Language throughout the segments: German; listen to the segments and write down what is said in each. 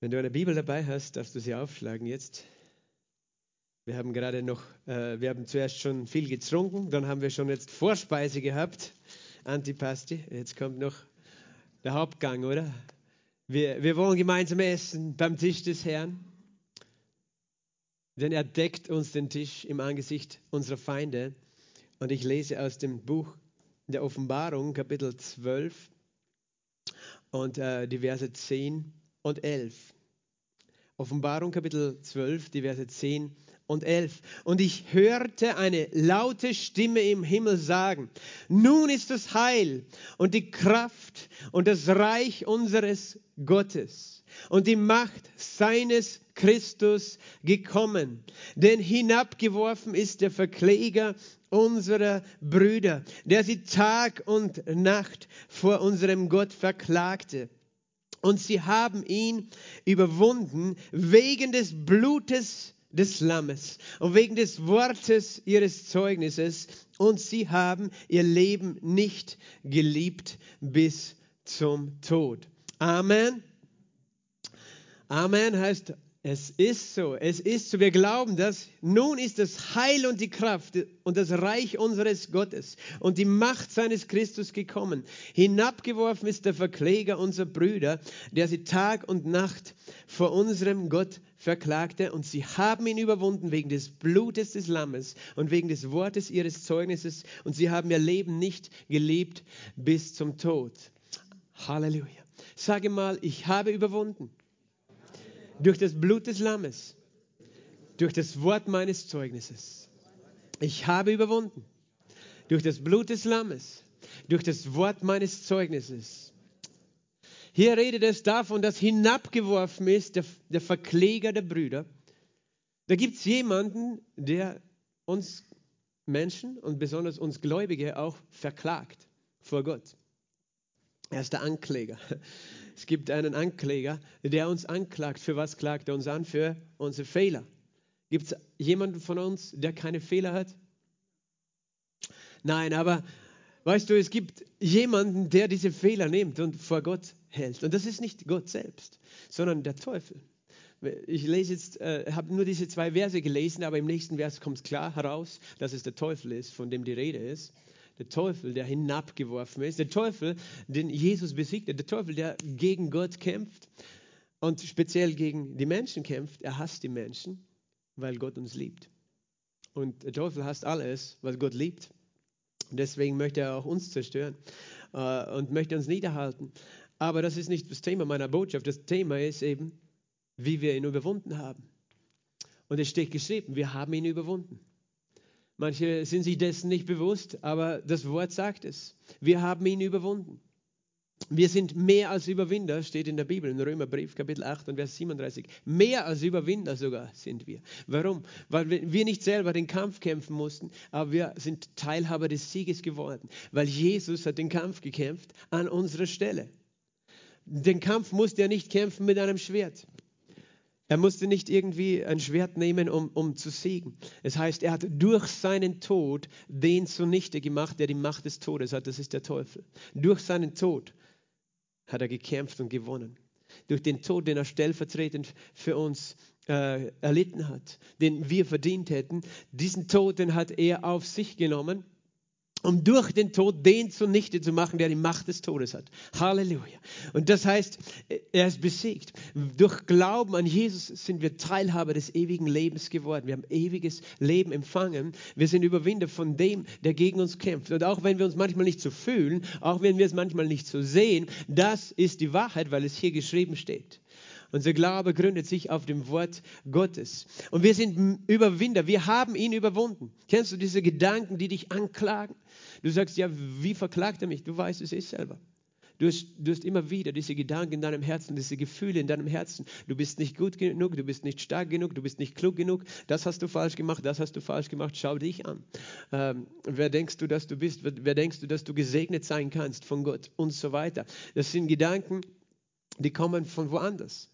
Wenn du eine Bibel dabei hast, darfst du sie aufschlagen jetzt. Wir haben gerade noch, äh, wir haben zuerst schon viel getrunken, dann haben wir schon jetzt Vorspeise gehabt, Antipasti. Jetzt kommt noch der Hauptgang, oder? Wir, wir wollen gemeinsam essen beim Tisch des Herrn, denn er deckt uns den Tisch im Angesicht unserer Feinde. Und ich lese aus dem Buch der Offenbarung, Kapitel 12 und äh, die Verse 10 und 11. Offenbarung Kapitel 12, die Verse 10 und 11. Und ich hörte eine laute Stimme im Himmel sagen, nun ist das Heil und die Kraft und das Reich unseres Gottes und die Macht seines Christus gekommen. Denn hinabgeworfen ist der Verkläger unserer Brüder, der sie Tag und Nacht vor unserem Gott verklagte. Und sie haben ihn überwunden wegen des Blutes des Lammes und wegen des Wortes ihres Zeugnisses. Und sie haben ihr Leben nicht geliebt bis zum Tod. Amen. Amen heißt es ist so, es ist so. Wir glauben das. Nun ist das Heil und die Kraft und das Reich unseres Gottes und die Macht seines Christus gekommen. Hinabgeworfen ist der Verkläger unserer Brüder, der sie Tag und Nacht vor unserem Gott verklagte und sie haben ihn überwunden wegen des Blutes des Lammes und wegen des Wortes ihres Zeugnisses und sie haben ihr Leben nicht gelebt bis zum Tod. Halleluja. Sage mal, ich habe überwunden durch das Blut des Lammes, durch das Wort meines Zeugnisses. Ich habe überwunden. Durch das Blut des Lammes, durch das Wort meines Zeugnisses. Hier redet es davon, dass hinabgeworfen ist der, der Verkläger der Brüder. Da gibt es jemanden, der uns Menschen und besonders uns Gläubige auch verklagt vor Gott. Er ist der Ankläger. Es gibt einen Ankläger, der uns anklagt. Für was klagt er uns an? Für unsere Fehler. Gibt es jemanden von uns, der keine Fehler hat? Nein, aber weißt du, es gibt jemanden, der diese Fehler nimmt und vor Gott hält. Und das ist nicht Gott selbst, sondern der Teufel. Ich lese jetzt, äh, habe nur diese zwei Verse gelesen, aber im nächsten Vers kommt klar heraus, dass es der Teufel ist, von dem die Rede ist der Teufel, der hinabgeworfen ist, der Teufel, den Jesus besiegte, der Teufel, der gegen Gott kämpft und speziell gegen die Menschen kämpft. Er hasst die Menschen, weil Gott uns liebt. Und der Teufel hasst alles, was Gott liebt. Deswegen möchte er auch uns zerstören äh, und möchte uns niederhalten. Aber das ist nicht das Thema meiner Botschaft. Das Thema ist eben, wie wir ihn überwunden haben. Und es steht geschrieben, wir haben ihn überwunden. Manche sind sich dessen nicht bewusst, aber das Wort sagt es. Wir haben ihn überwunden. Wir sind mehr als Überwinder, steht in der Bibel, in Römerbrief, Kapitel 8 und Vers 37. Mehr als Überwinder sogar sind wir. Warum? Weil wir nicht selber den Kampf kämpfen mussten, aber wir sind Teilhaber des Sieges geworden. Weil Jesus hat den Kampf gekämpft an unserer Stelle. Den Kampf musste er nicht kämpfen mit einem Schwert. Er musste nicht irgendwie ein Schwert nehmen, um, um zu siegen. Es heißt, er hat durch seinen Tod den zunichte gemacht, der die Macht des Todes hat. Das ist der Teufel. Durch seinen Tod hat er gekämpft und gewonnen. Durch den Tod, den er stellvertretend für uns äh, erlitten hat, den wir verdient hätten, diesen Tod, den hat er auf sich genommen um durch den Tod den zunichte zu machen, der die Macht des Todes hat. Halleluja. Und das heißt, er ist besiegt. Durch Glauben an Jesus sind wir Teilhaber des ewigen Lebens geworden. Wir haben ewiges Leben empfangen. Wir sind Überwinder von dem, der gegen uns kämpft. Und auch wenn wir uns manchmal nicht so fühlen, auch wenn wir es manchmal nicht so sehen, das ist die Wahrheit, weil es hier geschrieben steht. Unser Glaube gründet sich auf dem Wort Gottes. Und wir sind Überwinder. Wir haben ihn überwunden. Kennst du diese Gedanken, die dich anklagen? Du sagst, ja, wie verklagt er mich? Du weißt es eh selber. Du hast, du hast, immer wieder diese Gedanken in deinem Herzen, diese Gefühle in deinem Herzen. Du bist nicht gut genug, du bist nicht stark genug, du bist nicht klug genug. Das hast du falsch gemacht, das hast du falsch gemacht. Schau dich an. Ähm, wer denkst du, dass du bist? Wer, wer denkst du, dass du gesegnet sein kannst von Gott und so weiter? Das sind Gedanken, die kommen von woanders.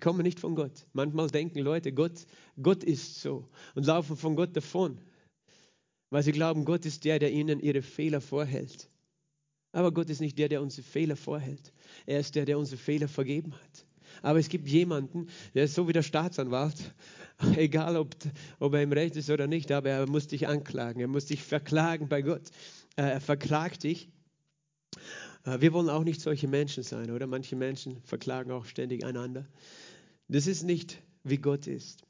Kommen nicht von Gott. Manchmal denken Leute, Gott, Gott ist so und laufen von Gott davon weil sie glauben, Gott ist der, der ihnen ihre Fehler vorhält. Aber Gott ist nicht der, der unsere Fehler vorhält. Er ist der, der unsere Fehler vergeben hat. aber es gibt jemanden, der ist so wie der Staatsanwalt, egal ob, ob er im Recht ist oder nicht, aber er muss dich anklagen, er muss dich verklagen bei Gott. Äh, er verklagt dich. Äh, wir wollen auch nicht solche Menschen sein, oder? Manche Menschen verklagen auch ständig einander. Das ist nicht, wie Gott ist.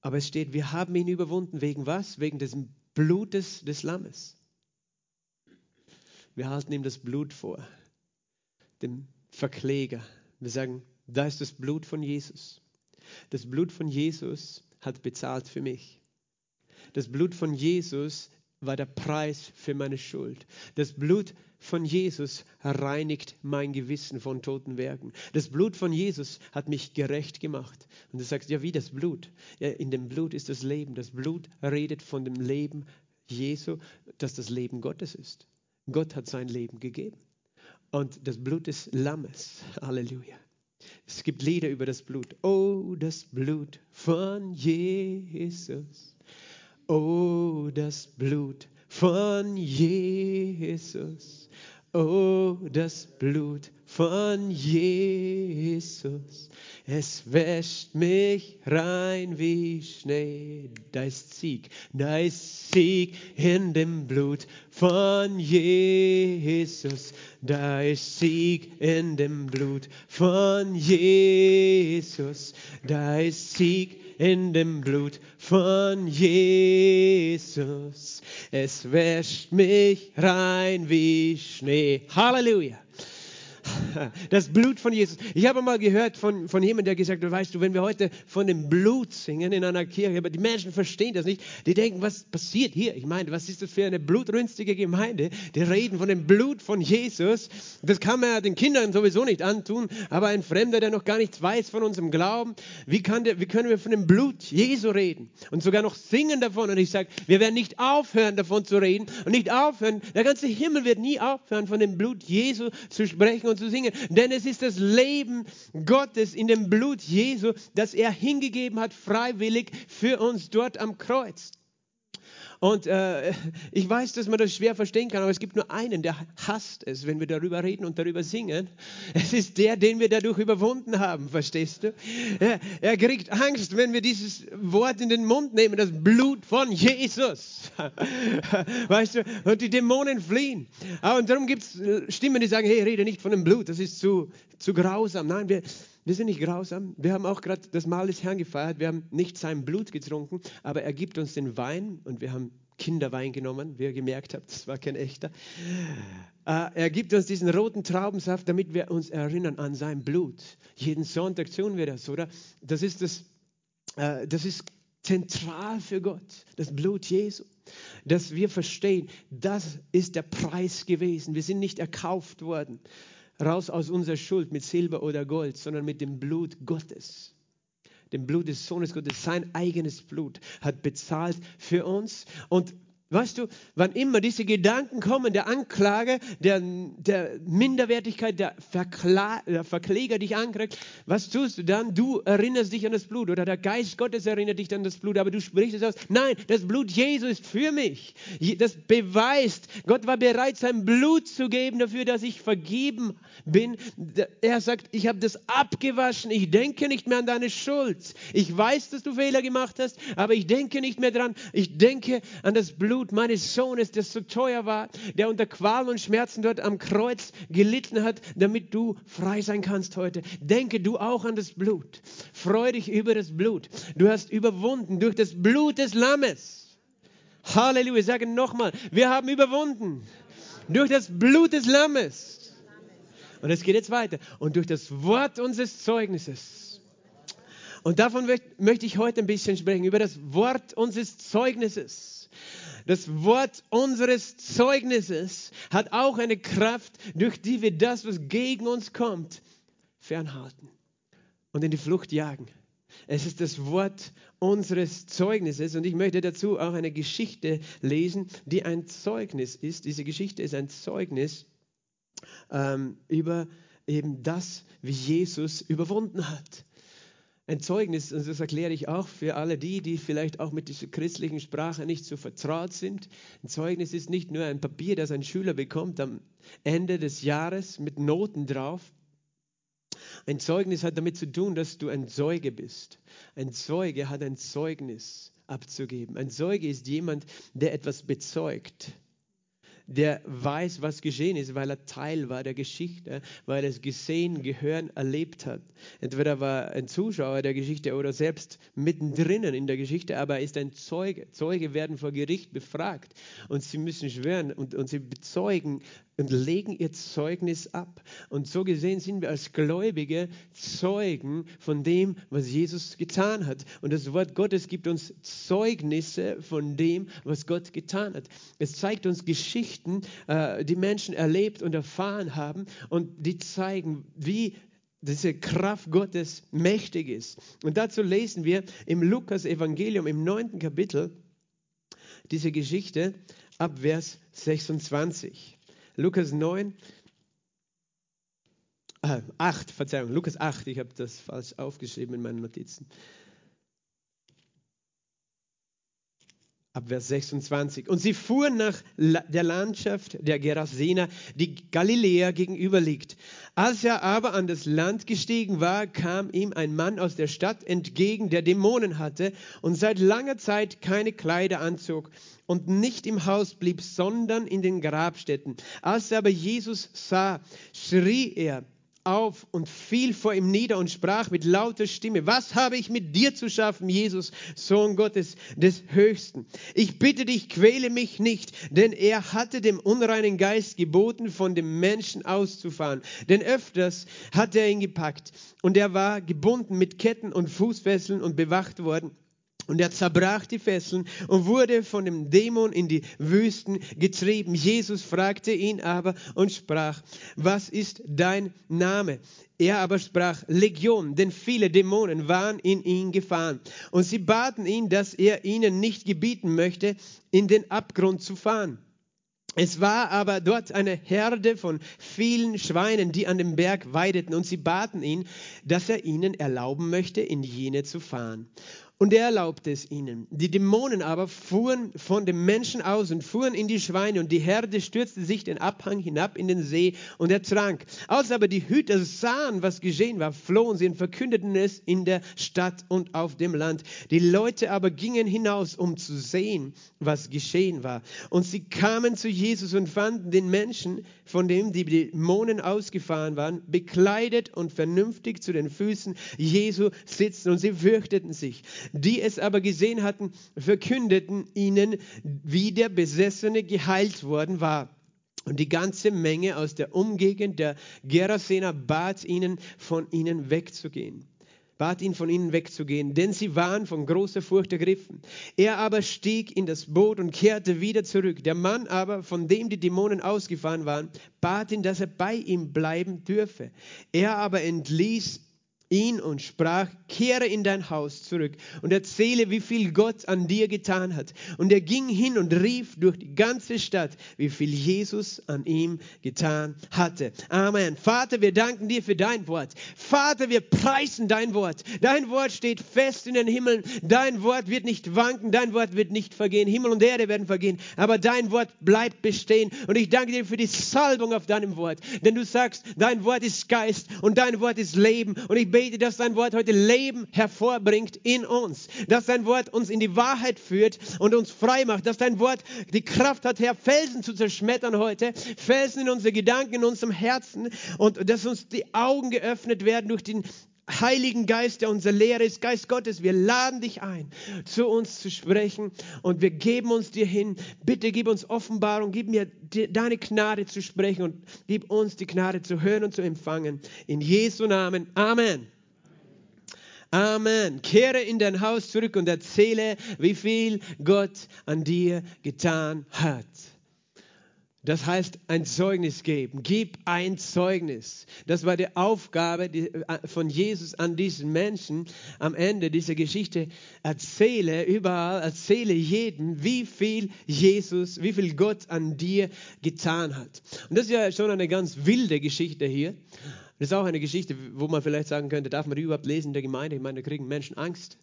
Aber es steht, wir haben ihn überwunden. Wegen was? Wegen des Blutes des Lammes. Wir halten ihm das Blut vor, dem Verkläger. Wir sagen, da ist das Blut von Jesus. Das Blut von Jesus hat bezahlt für mich. Das Blut von Jesus war der Preis für meine Schuld. Das Blut von Jesus reinigt mein Gewissen von toten Werken. Das Blut von Jesus hat mich gerecht gemacht. Und du sagst, ja, wie das Blut? Ja, in dem Blut ist das Leben. Das Blut redet von dem Leben Jesu, das das Leben Gottes ist. Gott hat sein Leben gegeben. Und das Blut des Lammes, Halleluja. Es gibt Lieder über das Blut. Oh, das Blut von Jesus. Oh, das Blut von Jesus. Oh, das Blut von Jesus. Es wäscht mich rein wie Schnee. Da ist Sieg, da ist Sieg in dem Blut von Jesus. Da ist Sieg in dem Blut von Jesus. Da ist Sieg in dem Blut von Jesus. Es wäscht mich rein wie Schnee. Halleluja. Das Blut von Jesus. Ich habe mal gehört von, von jemandem, der gesagt hat, weißt du, wenn wir heute von dem Blut singen in einer Kirche, aber die Menschen verstehen das nicht, die denken, was passiert hier? Ich meine, was ist das für eine blutrünstige Gemeinde? Die reden von dem Blut von Jesus. Das kann man ja den Kindern sowieso nicht antun, aber ein Fremder, der noch gar nichts weiß von unserem Glauben, wie, kann der, wie können wir von dem Blut Jesu reden? Und sogar noch singen davon. Und ich sage, wir werden nicht aufhören, davon zu reden und nicht aufhören, der ganze Himmel wird nie aufhören, von dem Blut Jesu zu sprechen und zu singen, denn es ist das Leben Gottes in dem Blut Jesu, das er hingegeben hat, freiwillig für uns dort am Kreuz. Und äh, ich weiß, dass man das schwer verstehen kann, aber es gibt nur einen, der hasst es, wenn wir darüber reden und darüber singen. Es ist der, den wir dadurch überwunden haben, verstehst du? Er, er kriegt Angst, wenn wir dieses Wort in den Mund nehmen, das Blut von Jesus. Weißt du? Und die Dämonen fliehen. Und darum gibt es Stimmen, die sagen, hey, rede nicht von dem Blut, das ist zu, zu grausam. Nein, wir, wir sind nicht grausam. Wir haben auch gerade das Mahl des Herrn gefeiert. Wir haben nicht sein Blut getrunken, aber er gibt uns den Wein und wir haben Kinderwein genommen, wie ihr gemerkt habt, das war kein echter. Äh, er gibt uns diesen roten Traubensaft, damit wir uns erinnern an sein Blut. Jeden Sonntag tun wir das, oder? Das ist das, äh, das ist zentral für Gott, das Blut Jesu. Dass wir verstehen, das ist der Preis gewesen. Wir sind nicht erkauft worden raus aus unserer Schuld mit Silber oder Gold, sondern mit dem Blut Gottes. Dem Blut des Sohnes Gottes, sein eigenes Blut hat bezahlt für uns. Und Weißt du, wann immer diese Gedanken kommen, der Anklage, der, der Minderwertigkeit, der, Verkla der Verkläger dich ankriegt, was tust du dann? Du erinnerst dich an das Blut oder der Geist Gottes erinnert dich an das Blut, aber du sprichst es aus. Nein, das Blut Jesu ist für mich. Das beweist, Gott war bereit, sein Blut zu geben dafür, dass ich vergeben bin. Er sagt, ich habe das abgewaschen, ich denke nicht mehr an deine Schuld. Ich weiß, dass du Fehler gemacht hast, aber ich denke nicht mehr dran. Ich denke an das Blut Blut meines Sohnes, das so teuer war, der unter Qualen und Schmerzen dort am Kreuz gelitten hat, damit du frei sein kannst heute. Denke du auch an das Blut. Freu dich über das Blut. Du hast überwunden durch das Blut des Lammes. Halleluja. Ich sage nochmal, wir haben überwunden durch das Blut des Lammes. Und es geht jetzt weiter. Und durch das Wort unseres Zeugnisses. Und davon möchte ich heute ein bisschen sprechen, über das Wort unseres Zeugnisses. Das Wort unseres Zeugnisses hat auch eine Kraft, durch die wir das, was gegen uns kommt, fernhalten und in die Flucht jagen. Es ist das Wort unseres Zeugnisses und ich möchte dazu auch eine Geschichte lesen, die ein Zeugnis ist. Diese Geschichte ist ein Zeugnis ähm, über eben das, wie Jesus überwunden hat ein Zeugnis, und das erkläre ich auch für alle die, die vielleicht auch mit dieser christlichen Sprache nicht so vertraut sind. Ein Zeugnis ist nicht nur ein Papier, das ein Schüler bekommt am Ende des Jahres mit Noten drauf. Ein Zeugnis hat damit zu tun, dass du ein Zeuge bist. Ein Zeuge hat ein Zeugnis abzugeben. Ein Zeuge ist jemand, der etwas bezeugt der weiß, was geschehen ist, weil er Teil war der Geschichte, weil er es gesehen, gehört, erlebt hat. Entweder war ein Zuschauer der Geschichte oder selbst mittendrin in der Geschichte, aber er ist ein Zeuge. Zeuge werden vor Gericht befragt und sie müssen schwören und, und sie bezeugen und legen ihr Zeugnis ab. Und so gesehen sind wir als Gläubige Zeugen von dem, was Jesus getan hat. Und das Wort Gottes gibt uns Zeugnisse von dem, was Gott getan hat. Es zeigt uns Geschichten, äh, die Menschen erlebt und erfahren haben und die zeigen, wie diese Kraft Gottes mächtig ist. Und dazu lesen wir im Lukas-Evangelium im neunten Kapitel diese Geschichte ab Vers 26. Lukas 9, äh, 8, Verzeihung, Lukas 8, ich habe das falsch aufgeschrieben in meinen Notizen. Ab Vers 26. Und sie fuhren nach der Landschaft der Gerasener, die Galiläa gegenüber liegt. Als er aber an das Land gestiegen war, kam ihm ein Mann aus der Stadt entgegen, der Dämonen hatte und seit langer Zeit keine Kleider anzog und nicht im Haus blieb, sondern in den Grabstätten. Als er aber Jesus sah, schrie er, auf und fiel vor ihm nieder und sprach mit lauter Stimme, was habe ich mit dir zu schaffen, Jesus, Sohn Gottes des Höchsten? Ich bitte dich, quäle mich nicht, denn er hatte dem unreinen Geist geboten, von dem Menschen auszufahren. Denn öfters hat er ihn gepackt und er war gebunden mit Ketten und Fußfesseln und bewacht worden. Und er zerbrach die Fesseln und wurde von dem Dämon in die Wüsten getrieben. Jesus fragte ihn aber und sprach, was ist dein Name? Er aber sprach, Legion, denn viele Dämonen waren in ihn gefahren. Und sie baten ihn, dass er ihnen nicht gebieten möchte, in den Abgrund zu fahren. Es war aber dort eine Herde von vielen Schweinen, die an dem Berg weideten, und sie baten ihn, dass er ihnen erlauben möchte, in jene zu fahren. Und er erlaubte es ihnen. Die Dämonen aber fuhren von dem Menschen aus und fuhren in die Schweine und die Herde stürzte sich den Abhang hinab in den See und er trank. Als aber die Hüter sahen, was geschehen war, flohen sie und verkündeten es in der Stadt und auf dem Land. Die Leute aber gingen hinaus, um zu sehen, was geschehen war. Und sie kamen zu Jesus und fanden den Menschen, von dem die Dämonen ausgefahren waren, bekleidet und vernünftig zu den Füßen Jesu sitzen und sie fürchteten sich. Die es aber gesehen hatten, verkündeten ihnen, wie der Besessene geheilt worden war. Und die ganze Menge aus der Umgegend der Gerasener bat ihnen, von ihnen wegzugehen bat ihn, von ihnen wegzugehen, denn sie waren von großer Furcht ergriffen. Er aber stieg in das Boot und kehrte wieder zurück. Der Mann aber, von dem die Dämonen ausgefahren waren, bat ihn, dass er bei ihm bleiben dürfe. Er aber entließ ihn und sprach, kehre in dein Haus zurück und erzähle, wie viel Gott an dir getan hat. Und er ging hin und rief durch die ganze Stadt, wie viel Jesus an ihm getan hatte. Amen. Vater, wir danken dir für dein Wort. Vater, wir preisen dein Wort. Dein Wort steht fest in den Himmeln. Dein Wort wird nicht wanken. Dein Wort wird nicht vergehen. Himmel und Erde werden vergehen. Aber dein Wort bleibt bestehen. Und ich danke dir für die Salbung auf deinem Wort. Denn du sagst, dein Wort ist Geist und dein Wort ist Leben. Und ich bete bete, dass dein Wort heute Leben hervorbringt in uns, dass dein Wort uns in die Wahrheit führt und uns frei macht, dass dein Wort die Kraft hat, Herr, Felsen zu zerschmettern heute, Felsen in unsere Gedanken, in unserem Herzen. Und dass uns die Augen geöffnet werden durch den Heiligen Geist, der unser Lehrer ist, Geist Gottes, wir laden dich ein, zu uns zu sprechen und wir geben uns dir hin. Bitte gib uns Offenbarung, gib mir deine Gnade zu sprechen und gib uns die Gnade zu hören und zu empfangen. In Jesu Namen. Amen. Amen. Kehre in dein Haus zurück und erzähle, wie viel Gott an dir getan hat. Das heißt, ein Zeugnis geben. Gib ein Zeugnis. Das war die Aufgabe äh, von Jesus an diesen Menschen am Ende dieser Geschichte. Erzähle überall, erzähle jedem, wie viel Jesus, wie viel Gott an dir getan hat. Und das ist ja schon eine ganz wilde Geschichte hier. Das ist auch eine Geschichte, wo man vielleicht sagen könnte, darf man die überhaupt lesen in der Gemeinde? Ich meine, da kriegen Menschen Angst.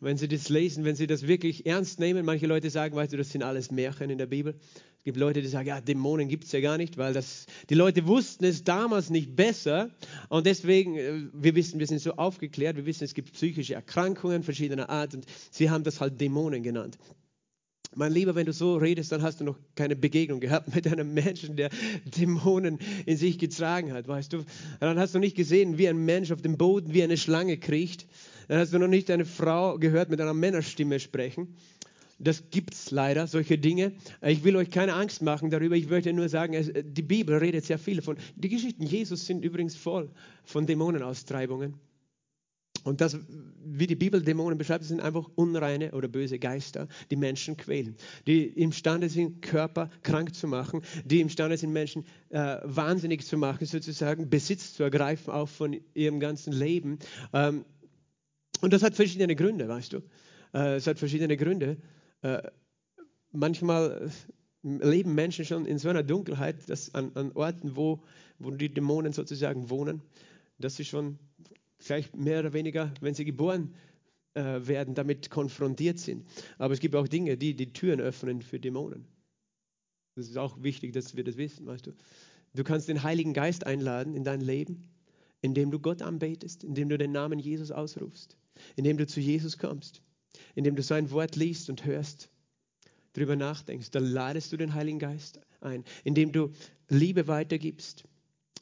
Wenn sie das lesen, wenn sie das wirklich ernst nehmen. Manche Leute sagen, weißt du, das sind alles Märchen in der Bibel. Es gibt Leute, die sagen, ja, Dämonen gibt es ja gar nicht, weil das, die Leute wussten es damals nicht besser. Und deswegen, äh, wir wissen, wir sind so aufgeklärt, wir wissen, es gibt psychische Erkrankungen verschiedener Art und sie haben das halt Dämonen genannt. Mein Lieber, wenn du so redest, dann hast du noch keine Begegnung gehabt mit einem Menschen, der Dämonen in sich getragen hat, weißt du. Dann hast du nicht gesehen, wie ein Mensch auf dem Boden wie eine Schlange kriecht. Dann hast du noch nicht eine Frau gehört mit einer Männerstimme sprechen. Das gibt es leider, solche Dinge. Ich will euch keine Angst machen darüber. Ich möchte nur sagen, die Bibel redet sehr viel davon. Die Geschichten Jesus sind übrigens voll von Dämonenaustreibungen. Und das, wie die Bibel Dämonen beschreibt, sind einfach unreine oder böse Geister, die Menschen quälen, die imstande sind, Körper krank zu machen, die imstande sind, Menschen äh, wahnsinnig zu machen, sozusagen Besitz zu ergreifen, auch von ihrem ganzen Leben. Ähm, und das hat verschiedene Gründe, weißt du. Äh, es hat verschiedene Gründe. Äh, manchmal leben Menschen schon in so einer Dunkelheit, dass an, an Orten, wo, wo die Dämonen sozusagen wohnen, dass sie schon vielleicht mehr oder weniger, wenn sie geboren äh, werden, damit konfrontiert sind. Aber es gibt auch Dinge, die die Türen öffnen für Dämonen. Das ist auch wichtig, dass wir das wissen, weißt du. Du kannst den Heiligen Geist einladen in dein Leben, indem du Gott anbetest, indem du den Namen Jesus ausrufst, indem du zu Jesus kommst, indem du sein Wort liest und hörst, darüber nachdenkst. Dann ladest du den Heiligen Geist ein, indem du Liebe weitergibst,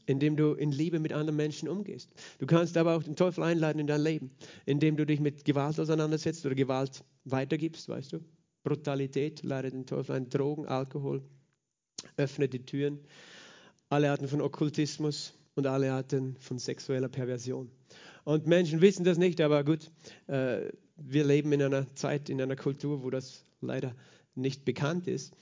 indem du in Liebe mit anderen Menschen umgehst. Du kannst aber auch den Teufel einladen in dein Leben, indem du dich mit Gewalt auseinandersetzt oder Gewalt weitergibst, weißt du? Brutalität ladet den Teufel ein, Drogen, Alkohol, öffnet die Türen, alle Arten von Okkultismus und alle Arten von sexueller Perversion. Und Menschen wissen das nicht, aber gut, äh, wir leben in einer Zeit, in einer Kultur, wo das leider nicht bekannt ist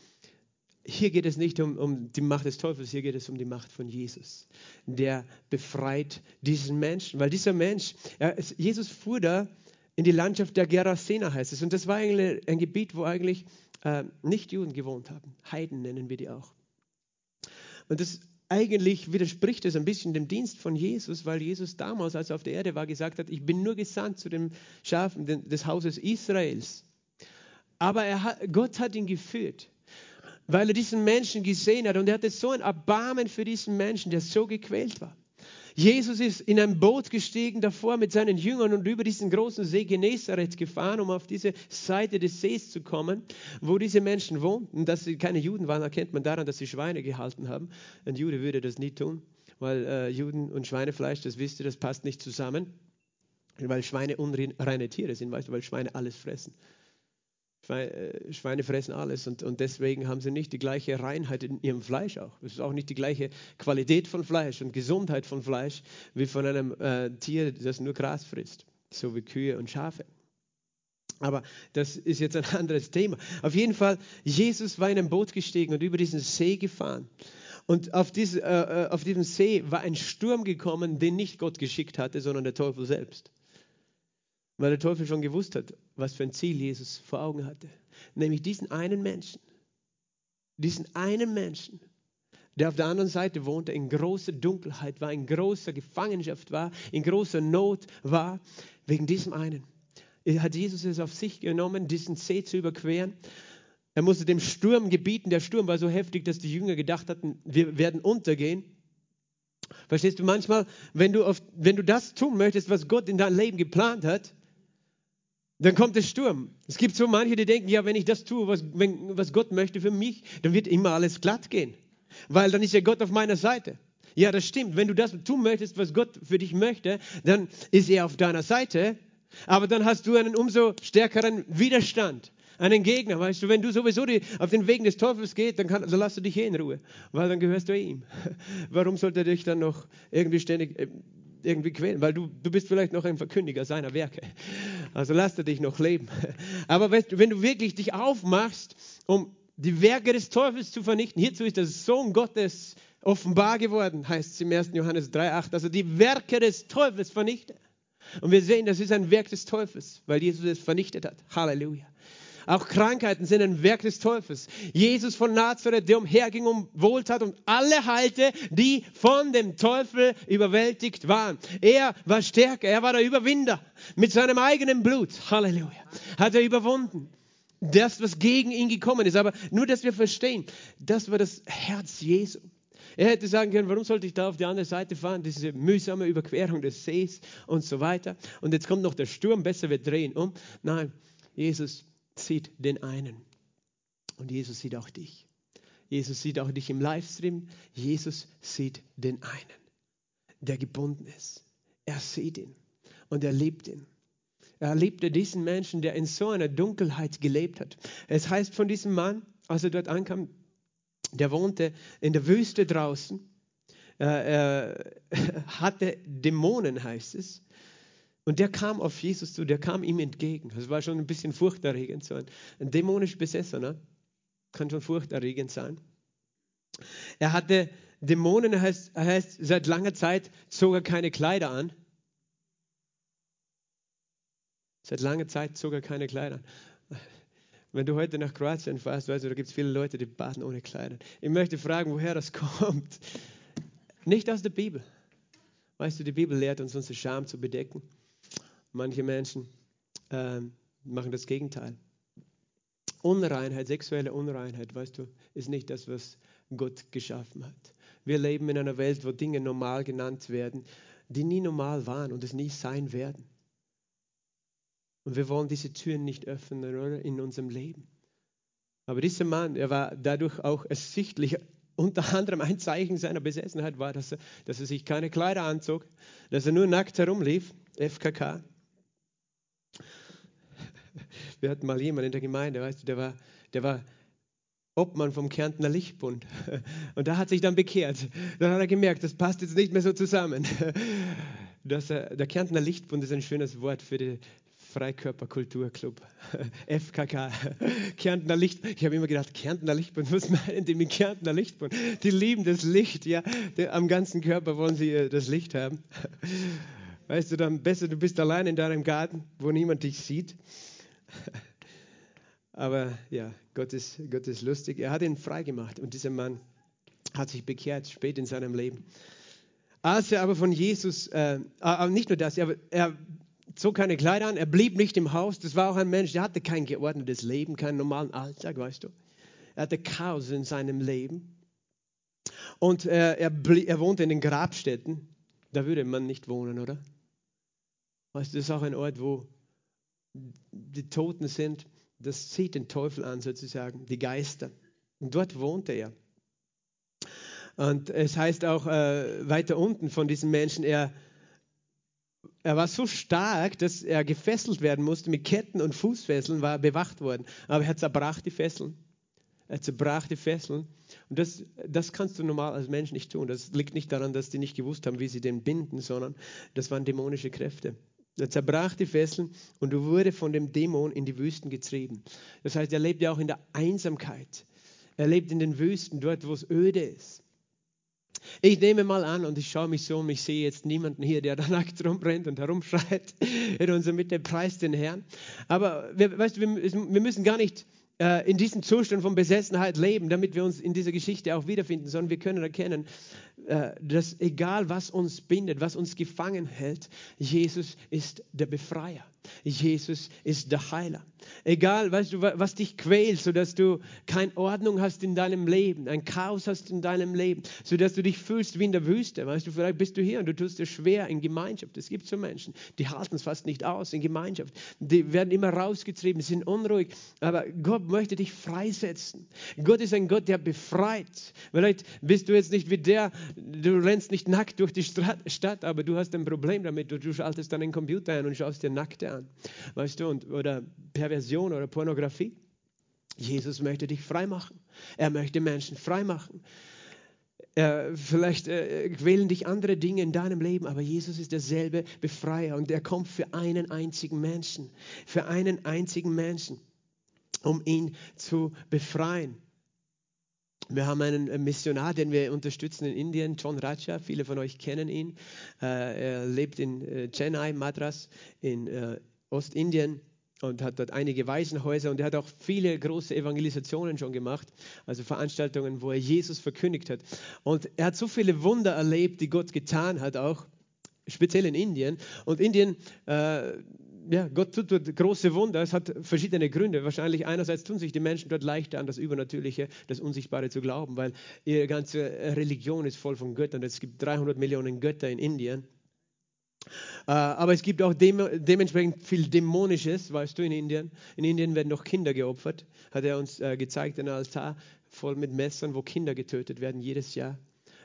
hier geht es nicht um, um die Macht des Teufels, hier geht es um die Macht von Jesus. Der befreit diesen Menschen, weil dieser Mensch, ja, Jesus fuhr da in die Landschaft der Gerasena, heißt es. Und das war eigentlich ein Gebiet, wo eigentlich äh, Nicht-Juden gewohnt haben. Heiden nennen wir die auch. Und das eigentlich widerspricht es ein bisschen dem Dienst von Jesus, weil Jesus damals, als er auf der Erde war, gesagt hat, ich bin nur gesandt zu den Schafen des Hauses Israels. Aber hat, Gott hat ihn geführt weil er diesen Menschen gesehen hat und er hatte so ein Erbarmen für diesen Menschen, der so gequält war. Jesus ist in ein Boot gestiegen davor mit seinen Jüngern und über diesen großen See Genezareth gefahren, um auf diese Seite des Sees zu kommen, wo diese Menschen wohnten. Dass sie keine Juden waren, erkennt man daran, dass sie Schweine gehalten haben. Ein Jude würde das nie tun, weil äh, Juden und Schweinefleisch, das wisst ihr, das passt nicht zusammen, weil Schweine unreine Tiere sind, weißt du, weil Schweine alles fressen. Äh, Schweine fressen alles und, und deswegen haben sie nicht die gleiche Reinheit in ihrem Fleisch auch. Es ist auch nicht die gleiche Qualität von Fleisch und Gesundheit von Fleisch wie von einem äh, Tier, das nur Gras frisst, so wie Kühe und Schafe. Aber das ist jetzt ein anderes Thema. Auf jeden Fall, Jesus war in ein Boot gestiegen und über diesen See gefahren. Und auf, diese, äh, äh auf diesem See war ein Sturm gekommen, den nicht Gott geschickt hatte, sondern der Teufel selbst. Weil der Teufel schon gewusst hat, was für ein Ziel Jesus vor Augen hatte. Nämlich diesen einen Menschen. Diesen einen Menschen, der auf der anderen Seite wohnte, in großer Dunkelheit war, in großer Gefangenschaft war, in großer Not war, wegen diesem einen. Hat Jesus es auf sich genommen, diesen See zu überqueren. Er musste dem Sturm gebieten. Der Sturm war so heftig, dass die Jünger gedacht hatten, wir werden untergehen. Verstehst du manchmal, wenn du, auf, wenn du das tun möchtest, was Gott in deinem Leben geplant hat, dann kommt der Sturm. Es gibt so manche, die denken, ja, wenn ich das tue, was, wenn, was Gott möchte für mich, dann wird immer alles glatt gehen. Weil dann ist ja Gott auf meiner Seite. Ja, das stimmt. Wenn du das tun möchtest, was Gott für dich möchte, dann ist er auf deiner Seite. Aber dann hast du einen umso stärkeren Widerstand, einen Gegner. Weißt du, wenn du sowieso die, auf den Wegen des Teufels gehst, dann, kann, dann lass du dich eh in Ruhe, weil dann gehörst du ihm. Warum sollte er dich dann noch irgendwie ständig äh, irgendwie quälen, weil du, du bist vielleicht noch ein Verkündiger seiner Werke. Also lass dich noch leben. Aber wenn du wirklich dich aufmachst, um die Werke des Teufels zu vernichten, hierzu ist der Sohn Gottes offenbar geworden, heißt es im 1. Johannes 3,8, also die Werke des Teufels vernichten. Und wir sehen, das ist ein Werk des Teufels, weil Jesus es vernichtet hat. Halleluja. Auch Krankheiten sind ein Werk des Teufels. Jesus von Nazareth, der umherging und wohltat und alle heilte, die von dem Teufel überwältigt waren. Er war stärker, er war der Überwinder. Mit seinem eigenen Blut, Halleluja, hat er überwunden. Das, was gegen ihn gekommen ist. Aber nur, dass wir verstehen, das war das Herz Jesu. Er hätte sagen können, warum sollte ich da auf die andere Seite fahren? Diese mühsame Überquerung des Sees und so weiter. Und jetzt kommt noch der Sturm, besser wir drehen um. Nein, Jesus sieht den einen. Und Jesus sieht auch dich. Jesus sieht auch dich im Livestream. Jesus sieht den einen, der gebunden ist. Er sieht ihn und er liebt ihn. Er liebte diesen Menschen, der in so einer Dunkelheit gelebt hat. Es heißt von diesem Mann, als er dort ankam, der wohnte in der Wüste draußen, er hatte Dämonen, heißt es. Und der kam auf Jesus zu, der kam ihm entgegen. Das war schon ein bisschen furchterregend. So ein, ein dämonisch Besessener kann schon furchterregend sein. Er hatte Dämonen, heißt, heißt seit langer Zeit zog er keine Kleider an. Seit langer Zeit zog er keine Kleider an. Wenn du heute nach Kroatien fährst, weißt du, da gibt es viele Leute, die baden ohne Kleider. Ich möchte fragen, woher das kommt. Nicht aus der Bibel. Weißt du, die Bibel lehrt uns, unsere Scham zu bedecken. Manche Menschen äh, machen das Gegenteil. Unreinheit, sexuelle Unreinheit, weißt du, ist nicht das, was Gott geschaffen hat. Wir leben in einer Welt, wo Dinge normal genannt werden, die nie normal waren und es nie sein werden. Und wir wollen diese Türen nicht öffnen oder, in unserem Leben. Aber dieser Mann, er war dadurch auch ersichtlich, unter anderem ein Zeichen seiner Besessenheit war, dass er, dass er sich keine Kleider anzog, dass er nur nackt herumlief, FKK. Wir hatten mal jemanden in der Gemeinde, weißt du, der war, der war Obmann vom Kärntner Lichtbund. Und da hat sich dann bekehrt. Dann hat er gemerkt, das passt jetzt nicht mehr so zusammen. Das, der Kärntner Lichtbund ist ein schönes Wort für die, Freikörperkulturclub, FKK, Kärntner Licht. Ich habe immer gedacht, Kärntner Lichtbund, was meinen die mit Kärntner Lichtbund? Die lieben das Licht, ja. Am ganzen Körper wollen sie äh, das Licht haben. Weißt du, dann besser, du bist allein in deinem Garten, wo niemand dich sieht. Aber ja, Gott ist, Gott ist lustig. Er hat ihn freigemacht und dieser Mann hat sich bekehrt spät in seinem Leben. Als er aber von Jesus, äh, äh nicht nur das, er, er zog keine Kleider an, er blieb nicht im Haus. Das war auch ein Mensch, der hatte kein geordnetes Leben, keinen normalen Alltag, weißt du. Er hatte Chaos in seinem Leben. Und äh, er, er wohnte in den Grabstätten. Da würde man nicht wohnen, oder? Weißt du, das ist auch ein Ort, wo die Toten sind. Das zieht den Teufel an, sozusagen, die Geister. Und dort wohnte er. Und es heißt auch äh, weiter unten von diesem Menschen, er, er war so stark, dass er gefesselt werden musste. Mit Ketten und Fußfesseln war bewacht worden. Aber er zerbrach die Fesseln. Er zerbrach die Fesseln. Und das, das kannst du normal als Mensch nicht tun. Das liegt nicht daran, dass die nicht gewusst haben, wie sie den binden, sondern das waren dämonische Kräfte. Er zerbrach die Fesseln und wurde von dem Dämon in die Wüsten getrieben. Das heißt, er lebt ja auch in der Einsamkeit. Er lebt in den Wüsten, dort, wo es öde ist. Ich nehme mal an und ich schaue mich so um, ich sehe jetzt niemanden hier, der da nackt rumbrennt und herumschreit in unserer Mitte, preist den Herrn. Aber wir, weißt wir, wir müssen gar nicht äh, in diesem Zustand von Besessenheit leben, damit wir uns in dieser Geschichte auch wiederfinden, sondern wir können erkennen, dass egal was uns bindet, was uns gefangen hält, Jesus ist der Befreier. Jesus ist der Heiler. Egal, weißt du, was dich quält, sodass du keine Ordnung hast in deinem Leben, ein Chaos hast in deinem Leben, sodass du dich fühlst wie in der Wüste. Weißt du, vielleicht bist du hier und du tust dir schwer in Gemeinschaft. Es gibt so Menschen, die halten es fast nicht aus in Gemeinschaft. Die werden immer rausgetrieben, sind unruhig. Aber Gott möchte dich freisetzen. Gott ist ein Gott, der befreit. Vielleicht bist du jetzt nicht wie der, du rennst nicht nackt durch die Stadt, aber du hast ein Problem damit. Du, du schaltest deinen Computer ein und schaust dir Nackte an. Weißt du, und, oder Perversion oder Pornografie. Jesus möchte dich freimachen. Er möchte Menschen freimachen. Äh, vielleicht äh, quälen dich andere Dinge in deinem Leben, aber Jesus ist derselbe Befreier und er kommt für einen einzigen Menschen, für einen einzigen Menschen, um ihn zu befreien. Wir haben einen Missionar, den wir unterstützen in Indien, John Raja. Viele von euch kennen ihn. Äh, er lebt in äh, Chennai, Madras, in äh, Ostindien. und hat dort einige Waisenhäuser und er hat auch viele große Evangelisationen schon gemacht, also Veranstaltungen, wo er Jesus verkündigt hat. Und er hat so viele Wunder erlebt, die Gott getan hat, auch speziell in Indien. Und Indien, äh, ja, Gott tut dort große Wunder. Es hat verschiedene Gründe. Wahrscheinlich einerseits tun sich die Menschen dort leichter an das Übernatürliche, das Unsichtbare zu glauben, weil ihre ganze Religion ist voll von Göttern. Es gibt 300 Millionen Götter in Indien. Äh, aber es gibt auch dem, dementsprechend viel Dämonisches, weißt du, in Indien. In Indien werden noch Kinder geopfert, hat er uns äh, gezeigt, ein Altar voll mit Messern, wo Kinder getötet werden jedes Jahr.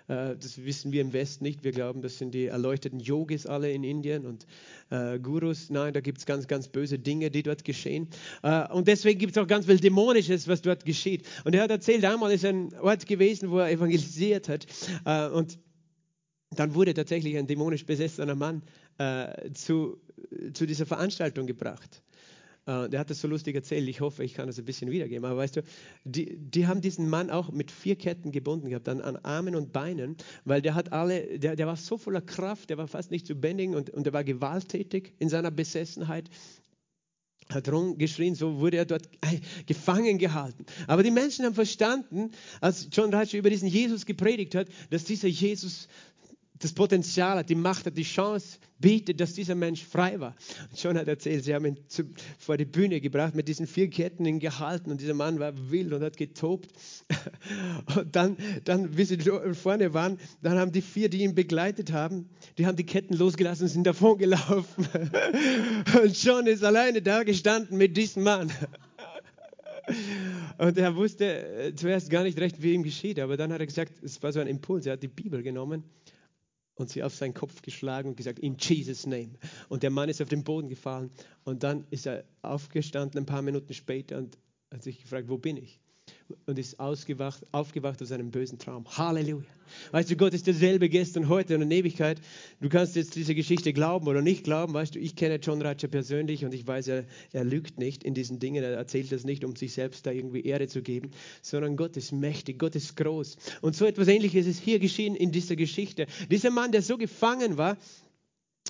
Äh, das wissen wir im Westen nicht. Wir glauben, das sind die erleuchteten Yogis alle in Indien und äh, Gurus. Nein, da gibt es ganz, ganz böse Dinge, die dort geschehen. Äh, und deswegen gibt es auch ganz viel Dämonisches, was dort geschieht. Und er hat erzählt, einmal ist ein Ort gewesen, wo er evangelisiert hat. Und dann wurde tatsächlich ein dämonisch besessener Mann äh, zu, zu dieser Veranstaltung gebracht. Uh, der hat das so lustig erzählt. Ich hoffe, ich kann das ein bisschen wiedergeben. Aber weißt du, die, die haben diesen Mann auch mit vier Ketten gebunden gehabt, dann an Armen und Beinen, weil der hat alle, der, der war so voller Kraft, der war fast nicht zu bändigen und, und der war gewalttätig in seiner Besessenheit hat rumgeschrien, so wurde er dort gefangen gehalten. Aber die Menschen haben verstanden, als John Ratcher über diesen Jesus gepredigt hat, dass dieser Jesus das Potenzial hat, die Macht hat, die Chance bietet, dass dieser Mensch frei war. Und John hat erzählt, sie haben ihn zu, vor die Bühne gebracht, mit diesen vier Ketten ihn gehalten und dieser Mann war wild und hat getobt. Und dann, dann, wie sie vorne waren, dann haben die vier, die ihn begleitet haben, die haben die Ketten losgelassen und sind davon gelaufen. Und John ist alleine da gestanden mit diesem Mann. Und er wusste äh, zuerst gar nicht recht, wie ihm geschieht, aber dann hat er gesagt, es war so ein Impuls, er hat die Bibel genommen und sie auf seinen Kopf geschlagen und gesagt, in Jesus' name. Und der Mann ist auf den Boden gefallen und dann ist er aufgestanden ein paar Minuten später und hat sich gefragt, wo bin ich? Und ist ausgewacht, aufgewacht aus einem bösen Traum. Halleluja. Weißt du, Gott ist derselbe gestern, heute und in Ewigkeit. Du kannst jetzt diese Geschichte glauben oder nicht glauben. Weißt du, ich kenne John Ratcher persönlich und ich weiß, er, er lügt nicht in diesen Dingen. Er erzählt das nicht, um sich selbst da irgendwie Ehre zu geben, sondern Gott ist mächtig, Gott ist groß. Und so etwas Ähnliches ist hier geschehen in dieser Geschichte. Dieser Mann, der so gefangen war,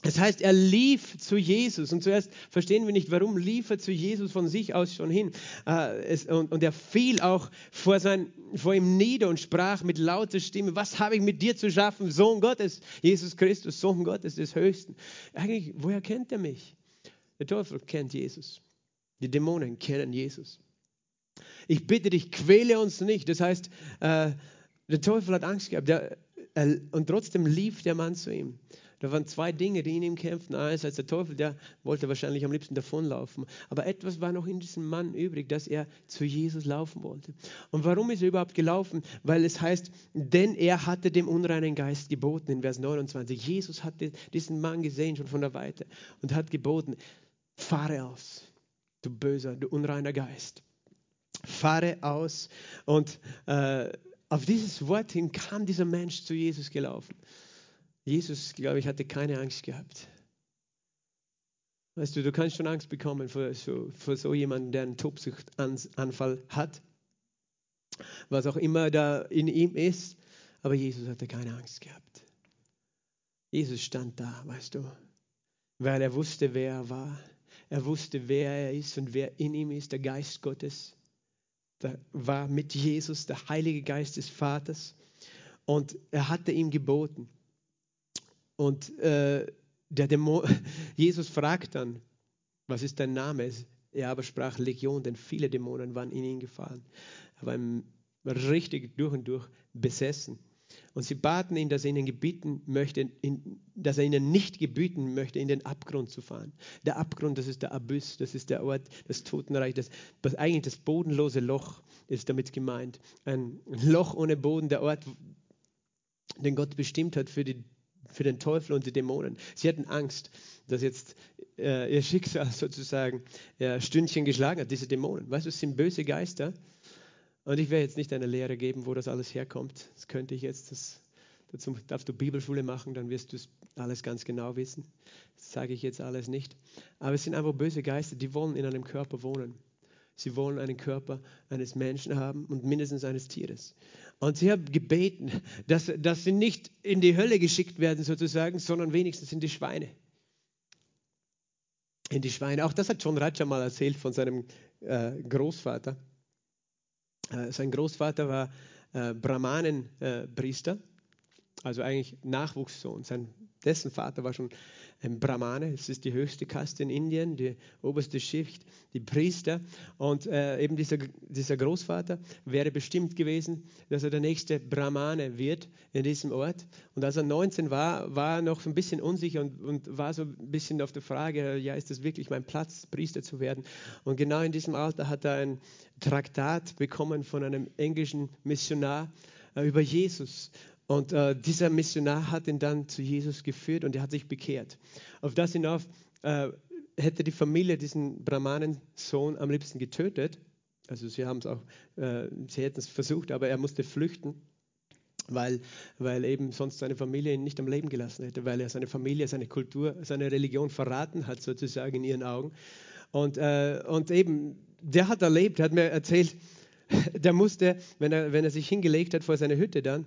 das heißt, er lief zu Jesus. Und zuerst verstehen wir nicht, warum lief er zu Jesus von sich aus schon hin. Äh, und er fiel auch vor, sein, vor ihm nieder und sprach mit lauter Stimme, was habe ich mit dir zu schaffen, Sohn Gottes, Jesus Christus, Sohn Gottes des Höchsten. Eigentlich, woher kennt er mich? Der Teufel kennt Jesus. Die Dämonen kennen Jesus. Ich bitte dich, quäle uns nicht. Das heißt, äh, der Teufel hat Angst gehabt. und trotzdem lief der Mann zu ihm. Da waren zwei Dinge, die in ihm kämpften. Einerseits der Teufel, der wollte wahrscheinlich am liebsten davonlaufen. Aber etwas war noch in diesem Mann übrig, dass er zu Jesus laufen wollte. Und warum ist er überhaupt gelaufen? Weil es heißt, denn er hatte dem unreinen Geist geboten in Vers 29. Jesus hatte diesen Mann gesehen schon von der Weite und hat geboten, fahre aus, du böser, du unreiner Geist. Fahre aus. Und äh, auf dieses Wort hin kam dieser Mensch zu Jesus gelaufen. Jesus, glaube ich, hatte keine Angst gehabt. Weißt du, du kannst schon Angst bekommen vor so, vor so jemandem, der einen Tobsuchtanfall hat, was auch immer da in ihm ist. Aber Jesus hatte keine Angst gehabt. Jesus stand da, weißt du, weil er wusste, wer er war. Er wusste, wer er ist und wer in ihm ist, der Geist Gottes. Da war mit Jesus der Heilige Geist des Vaters. Und er hatte ihm geboten, und äh, der Dämon, Jesus fragt dann, was ist dein Name? Er aber sprach Legion, denn viele Dämonen waren in ihn gefallen. Er war richtig durch und durch besessen. Und sie baten ihn, dass er ihnen gebieten möchte, in, dass er ihnen nicht gebieten möchte, in den Abgrund zu fahren. Der Abgrund, das ist der Abyss, das ist der Ort, das Totenreich, das, das eigentlich das bodenlose Loch ist damit gemeint. Ein Loch ohne Boden, der Ort, den Gott bestimmt hat für die für den Teufel und die Dämonen. Sie hatten Angst, dass jetzt äh, ihr Schicksal sozusagen ja, Stündchen geschlagen hat, diese Dämonen. Weißt du, es sind böse Geister. Und ich werde jetzt nicht eine Lehre geben, wo das alles herkommt. Das könnte ich jetzt, das, dazu darfst du Bibelschule machen, dann wirst du es alles ganz genau wissen. Das sage ich jetzt alles nicht. Aber es sind einfach böse Geister, die wollen in einem Körper wohnen. Sie wollen einen Körper eines Menschen haben und mindestens eines Tieres. Und sie haben gebeten, dass, dass sie nicht in die Hölle geschickt werden sozusagen, sondern wenigstens in die Schweine. in die Schweine. Auch das hat John Ratcher mal erzählt von seinem äh, Großvater. Äh, sein Großvater war äh, Brahmanenpriester, also eigentlich Nachwuchssohn. Sein, dessen Vater war schon Brahmane, es ist die höchste Kaste in Indien, die oberste Schicht, die Priester. Und äh, eben dieser, dieser Großvater wäre bestimmt gewesen, dass er der nächste Brahmane wird in diesem Ort. Und als er 19 war, war er noch ein bisschen unsicher und, und war so ein bisschen auf der Frage, ja, ist das wirklich mein Platz, Priester zu werden? Und genau in diesem Alter hat er ein Traktat bekommen von einem englischen Missionar äh, über Jesus. Und äh, dieser Missionar hat ihn dann zu Jesus geführt und er hat sich bekehrt. Auf das hinauf äh, hätte die Familie diesen Brahmanensohn am liebsten getötet. Also sie haben es auch, äh, sie hätten es versucht, aber er musste flüchten, weil, weil eben sonst seine Familie ihn nicht am Leben gelassen hätte, weil er seine Familie, seine Kultur, seine Religion verraten hat, sozusagen in ihren Augen. Und, äh, und eben, der hat erlebt, hat mir erzählt, der musste, wenn er, wenn er sich hingelegt hat vor seine Hütte dann,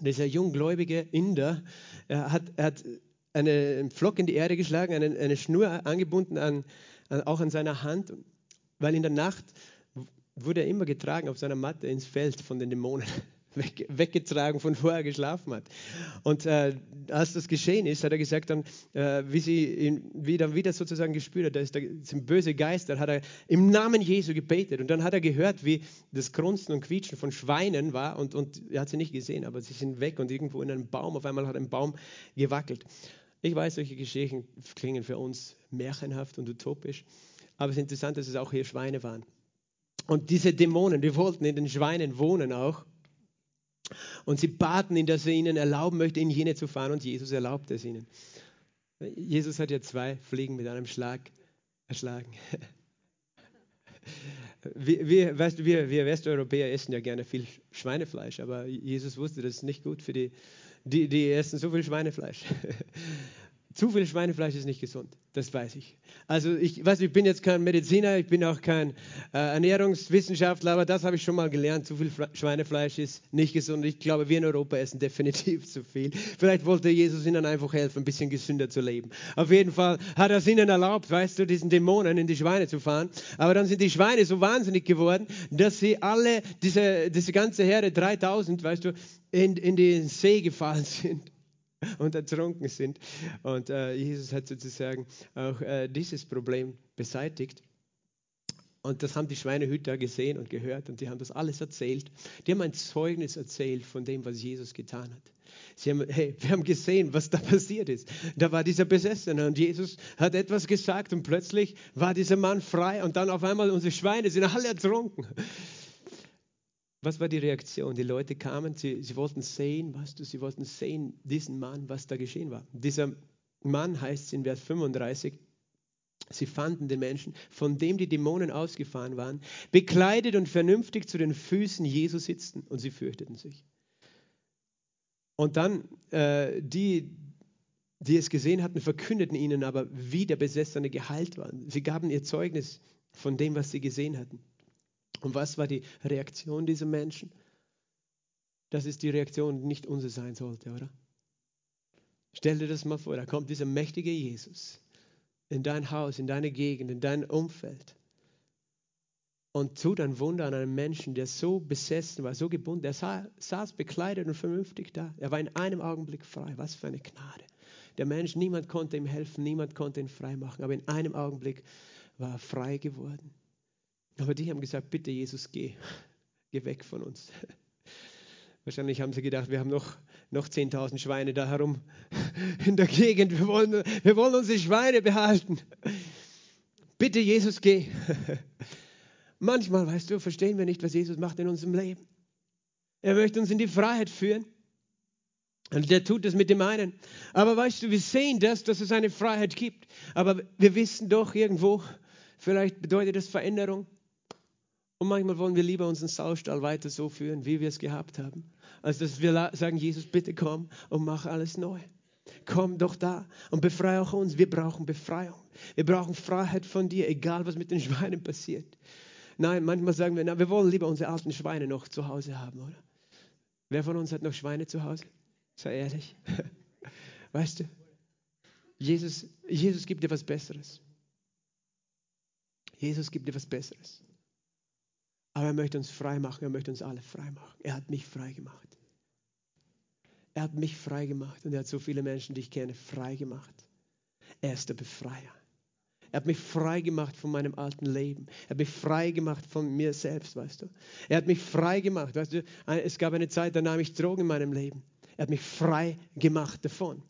dieser junggläubige Inder, er hat, er hat einen Flock in die Erde geschlagen, eine, eine Schnur angebunden an, an, auch an seiner Hand, weil in der Nacht wurde er immer getragen auf seiner Matte ins Feld von den Dämonen weg, weggetragen, von wo er geschlafen hat. Und äh, als das geschehen ist, hat er gesagt, dann, äh, wie sie ihn wieder, wieder sozusagen gespürt hat, da ist der, sind böse Geister, hat er im Namen Jesu gebetet. Und dann hat er gehört, wie das Grunzen und Quietschen von Schweinen war. Und, und er hat sie nicht gesehen, aber sie sind weg und irgendwo in einem Baum, auf einmal hat ein Baum gewackelt. Ich weiß, solche Geschichten klingen für uns märchenhaft und utopisch. Aber es ist interessant, dass es auch hier Schweine waren. Und diese Dämonen, die wollten in den Schweinen wohnen auch. Und sie baten ihn, dass er ihnen erlauben möchte, in jene zu fahren. Und Jesus erlaubte es ihnen. Jesus hat ja zwei Fliegen mit einem Schlag erschlagen. Wir, wir, weißt wir, wir Westeuropäer essen ja gerne viel Schweinefleisch, aber Jesus wusste, das ist nicht gut für die, die, die essen so viel Schweinefleisch. Zu viel Schweinefleisch ist nicht gesund, das weiß ich. Also ich weiß, ich bin jetzt kein Mediziner, ich bin auch kein äh, Ernährungswissenschaftler, aber das habe ich schon mal gelernt. Zu viel Schweinefleisch ist nicht gesund. Ich glaube, wir in Europa essen definitiv zu viel. Vielleicht wollte Jesus ihnen einfach helfen, ein bisschen gesünder zu leben. Auf jeden Fall hat er es ihnen erlaubt, weißt du, diesen Dämonen in die Schweine zu fahren. Aber dann sind die Schweine so wahnsinnig geworden, dass sie alle, diese, diese ganze Herde, 3000, weißt du, in, in den See gefallen sind und ertrunken sind. Und äh, Jesus hat sozusagen auch äh, dieses Problem beseitigt. Und das haben die Schweinehüter gesehen und gehört und die haben das alles erzählt. Die haben ein Zeugnis erzählt von dem, was Jesus getan hat. Sie haben, hey, wir haben gesehen, was da passiert ist. Da war dieser Besessene und Jesus hat etwas gesagt und plötzlich war dieser Mann frei und dann auf einmal unsere Schweine sind alle ertrunken. Was war die Reaktion? Die Leute kamen, sie, sie wollten sehen, weißt du, sie wollten sehen, diesen Mann, was da geschehen war. Dieser Mann heißt es in Vers 35, Sie fanden den Menschen, von dem die Dämonen ausgefahren waren, bekleidet und vernünftig zu den Füßen Jesu sitzen und sie fürchteten sich. Und dann äh, die, die es gesehen hatten, verkündeten ihnen aber, wie der Besessene geheilt war. Sie gaben ihr Zeugnis von dem, was sie gesehen hatten. Und was war die Reaktion dieser Menschen? Das ist die Reaktion, die nicht unsere sein sollte, oder? Stell dir das mal vor, da kommt dieser mächtige Jesus in dein Haus, in deine Gegend, in dein Umfeld und tut ein Wunder an einem Menschen, der so besessen war, so gebunden. Er saß bekleidet und vernünftig da. Er war in einem Augenblick frei. Was für eine Gnade. Der Mensch, niemand konnte ihm helfen, niemand konnte ihn frei machen, aber in einem Augenblick war er frei geworden. Aber die haben gesagt, bitte Jesus, geh, geh weg von uns. Wahrscheinlich haben sie gedacht, wir haben noch, noch 10.000 Schweine da herum in der Gegend. Wir wollen, wir wollen unsere Schweine behalten. Bitte, Jesus, geh. Manchmal, weißt du, verstehen wir nicht, was Jesus macht in unserem Leben. Er möchte uns in die Freiheit führen. Und der tut es mit dem einen. Aber weißt du, wir sehen das, dass es eine Freiheit gibt. Aber wir wissen doch irgendwo, vielleicht bedeutet das Veränderung. Und manchmal wollen wir lieber unseren Saustall weiter so führen, wie wir es gehabt haben, als dass wir sagen, Jesus, bitte komm und mach alles neu. Komm doch da und befreie auch uns. Wir brauchen Befreiung. Wir brauchen Freiheit von dir, egal was mit den Schweinen passiert. Nein, manchmal sagen wir, na, wir wollen lieber unsere alten Schweine noch zu Hause haben, oder? Wer von uns hat noch Schweine zu Hause? Sei ehrlich. Weißt du, Jesus, Jesus gibt dir was Besseres. Jesus gibt dir was Besseres. Aber er möchte uns frei machen, er möchte uns alle frei machen. Er hat mich frei gemacht. Er hat mich frei gemacht und er hat so viele Menschen, die ich kenne, frei gemacht. Er ist der Befreier. Er hat mich frei gemacht von meinem alten Leben. Er hat mich frei gemacht von mir selbst, weißt du. Er hat mich frei gemacht, weißt du. Es gab eine Zeit, da nahm ich Drogen in meinem Leben. Er hat mich frei gemacht davon.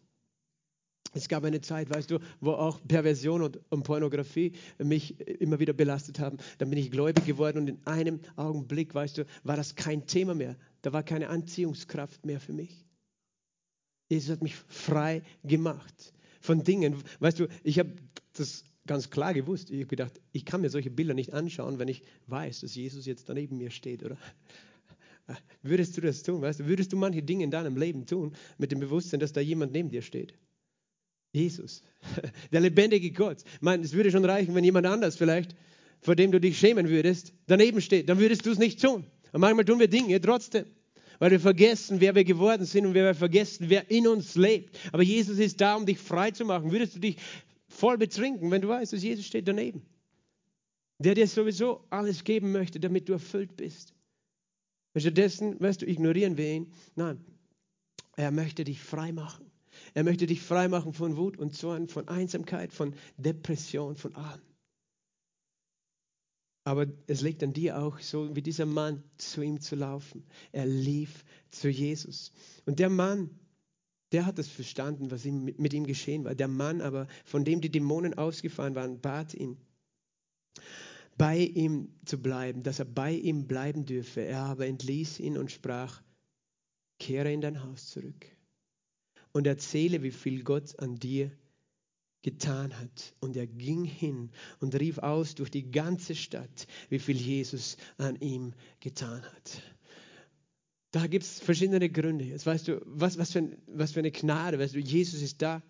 Es gab eine Zeit, weißt du, wo auch Perversion und, und, Pornografie mich immer wieder belastet haben. Dann bin ich gläubig geworden und in einem Augenblick, weißt du, war das kein Thema mehr. Da war keine Anziehungskraft mehr für mich. Jesus hat mich frei gemacht von Dingen. Weißt du, ich habe das ganz klar gewusst. Ich habe gedacht, ich kann mir solche Bilder nicht anschauen, wenn ich weiß, dass Jesus jetzt daneben mir steht, oder? Würdest du das tun? Weißt du, würdest du manche Dinge in deinem Leben tun mit dem Bewusstsein, dass da jemand neben dir steht? Jesus, der lebendige Gott. Ich meine, es würde schon reichen, wenn jemand anders vielleicht, vor dem du dich schämen würdest, daneben steht. Dann würdest du es nicht tun. Und manchmal tun wir Dinge trotzdem, weil wir vergessen, wer wir geworden sind und wir vergessen, wer in uns lebt. Aber Jesus ist da, um dich frei zu machen. Würdest du dich voll betrinken, wenn du weißt, dass Jesus steht daneben? Der dir sowieso alles geben möchte, damit du erfüllt bist. Stattdessen, weißt du, ignorieren wir ihn. Nein, er möchte dich frei machen. Er möchte dich frei machen von Wut und Zorn, von Einsamkeit, von Depression, von allem. Aber es liegt an dir auch, so wie dieser Mann, zu ihm zu laufen. Er lief zu Jesus. Und der Mann, der hat es verstanden, was mit ihm geschehen war. Der Mann aber, von dem die Dämonen ausgefahren waren, bat ihn, bei ihm zu bleiben, dass er bei ihm bleiben dürfe. Er aber entließ ihn und sprach, kehre in dein Haus zurück und erzähle, wie viel Gott an dir getan hat. Und er ging hin und rief aus durch die ganze Stadt, wie viel Jesus an ihm getan hat. Da gibt es verschiedene Gründe. Jetzt weißt du, was, was, für, was für eine Gnade. Weißt du, Jesus ist da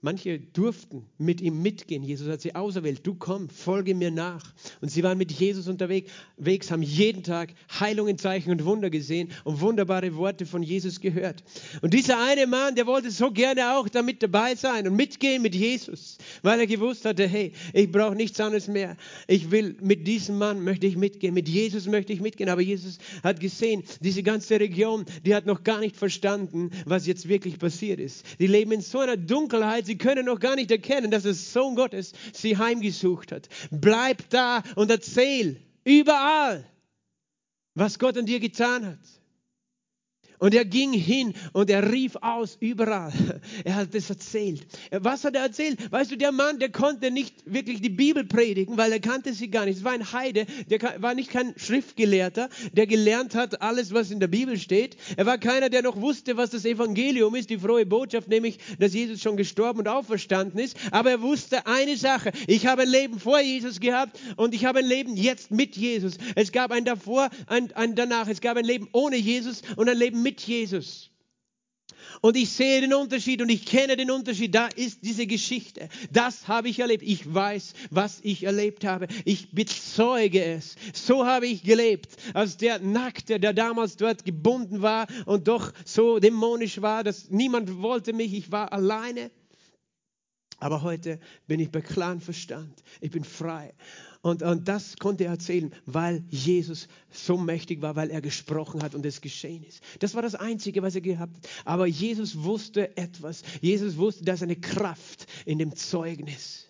Manche durften mit ihm mitgehen. Jesus hat sie auserwählt. Du komm, folge mir nach. Und sie waren mit Jesus unterwegs, haben jeden Tag Heilungen, Zeichen und Wunder gesehen und wunderbare Worte von Jesus gehört. Und dieser eine Mann, der wollte so gerne auch damit dabei sein und mitgehen mit Jesus, weil er gewusst hatte, hey, ich brauche nichts anderes mehr. Ich will mit diesem Mann möchte ich mitgehen, mit Jesus möchte ich mitgehen. Aber Jesus hat gesehen, diese ganze Region, die hat noch gar nicht verstanden, was jetzt wirklich passiert ist. Die leben in so einer Dunkelheit Sie können noch gar nicht erkennen, dass der Sohn Gottes sie heimgesucht hat. Bleib da und erzähl überall, was Gott an dir getan hat. Und er ging hin und er rief aus überall. Er hat es erzählt. Was hat er erzählt? Weißt du, der Mann, der konnte nicht wirklich die Bibel predigen, weil er kannte sie gar nicht. Es war ein Heide, der war nicht kein Schriftgelehrter, der gelernt hat alles, was in der Bibel steht. Er war keiner, der noch wusste, was das Evangelium ist, die frohe Botschaft, nämlich, dass Jesus schon gestorben und auferstanden ist. Aber er wusste eine Sache. Ich habe ein Leben vor Jesus gehabt und ich habe ein Leben jetzt mit Jesus. Es gab ein davor, ein, ein danach. Es gab ein Leben ohne Jesus und ein Leben mit mit Jesus. Und ich sehe den Unterschied und ich kenne den Unterschied. Da ist diese Geschichte. Das habe ich erlebt. Ich weiß, was ich erlebt habe. Ich bezeuge es. So habe ich gelebt. Als der Nackte, der damals dort gebunden war und doch so dämonisch war, dass niemand wollte mich. Ich war alleine. Aber heute bin ich bei klarem Verstand. Ich bin frei. Und, und das konnte er erzählen, weil Jesus so mächtig war, weil er gesprochen hat und es geschehen ist. Das war das Einzige, was er gehabt hat. Aber Jesus wusste etwas. Jesus wusste, da ist eine Kraft in dem Zeugnis.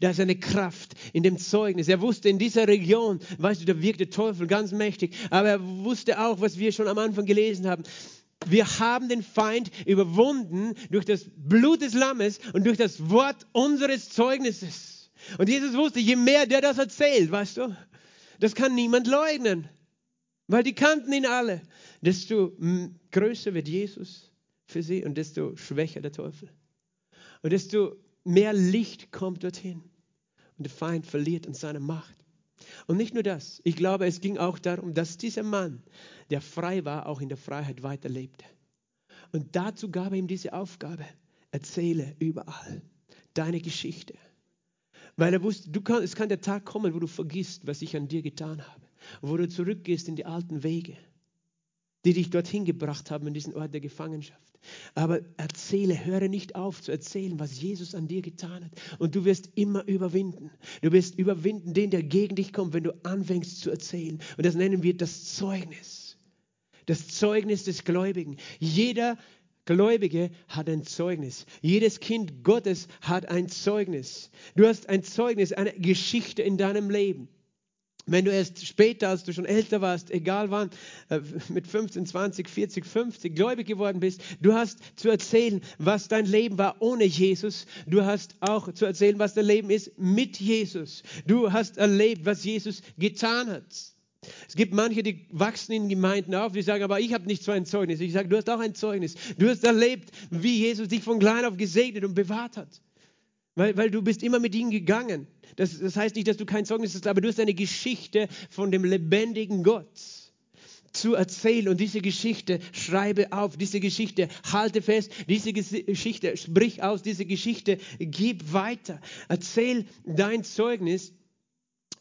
Da ist eine Kraft in dem Zeugnis. Er wusste in dieser Region, weißt du, da wirkt der Teufel ganz mächtig. Aber er wusste auch, was wir schon am Anfang gelesen haben. Wir haben den Feind überwunden durch das Blut des Lammes und durch das Wort unseres Zeugnisses. Und Jesus wusste, je mehr der das erzählt, weißt du, das kann niemand leugnen, weil die kannten ihn alle. Desto größer wird Jesus für sie und desto schwächer der Teufel. Und desto mehr Licht kommt dorthin. Und der Feind verliert an seiner Macht. Und nicht nur das, ich glaube, es ging auch darum, dass dieser Mann, der frei war, auch in der Freiheit weiterlebte. Und dazu gab er ihm diese Aufgabe, erzähle überall deine Geschichte. Weil er wusste, du kann, es kann der Tag kommen, wo du vergisst, was ich an dir getan habe. Wo du zurückgehst in die alten Wege, die dich dorthin gebracht haben, in diesen Ort der Gefangenschaft. Aber erzähle, höre nicht auf zu erzählen, was Jesus an dir getan hat. Und du wirst immer überwinden. Du wirst überwinden den, der gegen dich kommt, wenn du anfängst zu erzählen. Und das nennen wir das Zeugnis. Das Zeugnis des Gläubigen. Jeder Gläubige hat ein Zeugnis. Jedes Kind Gottes hat ein Zeugnis. Du hast ein Zeugnis, eine Geschichte in deinem Leben. Wenn du erst später, als du schon älter warst, egal wann, äh, mit 15, 20, 40, 50 gläubig geworden bist, du hast zu erzählen, was dein Leben war ohne Jesus. Du hast auch zu erzählen, was dein Leben ist mit Jesus. Du hast erlebt, was Jesus getan hat. Es gibt manche, die wachsen in Gemeinden auf, die sagen, aber ich habe nicht so ein Zeugnis. Ich sage, du hast auch ein Zeugnis. Du hast erlebt, wie Jesus dich von klein auf gesegnet und bewahrt hat. Weil, weil du bist immer mit ihm gegangen. Das, das heißt nicht, dass du kein Zeugnis hast, aber du hast eine Geschichte von dem lebendigen Gott zu erzählen. Und diese Geschichte schreibe auf, diese Geschichte halte fest, diese Geschichte sprich aus, diese Geschichte gib weiter. Erzähl dein Zeugnis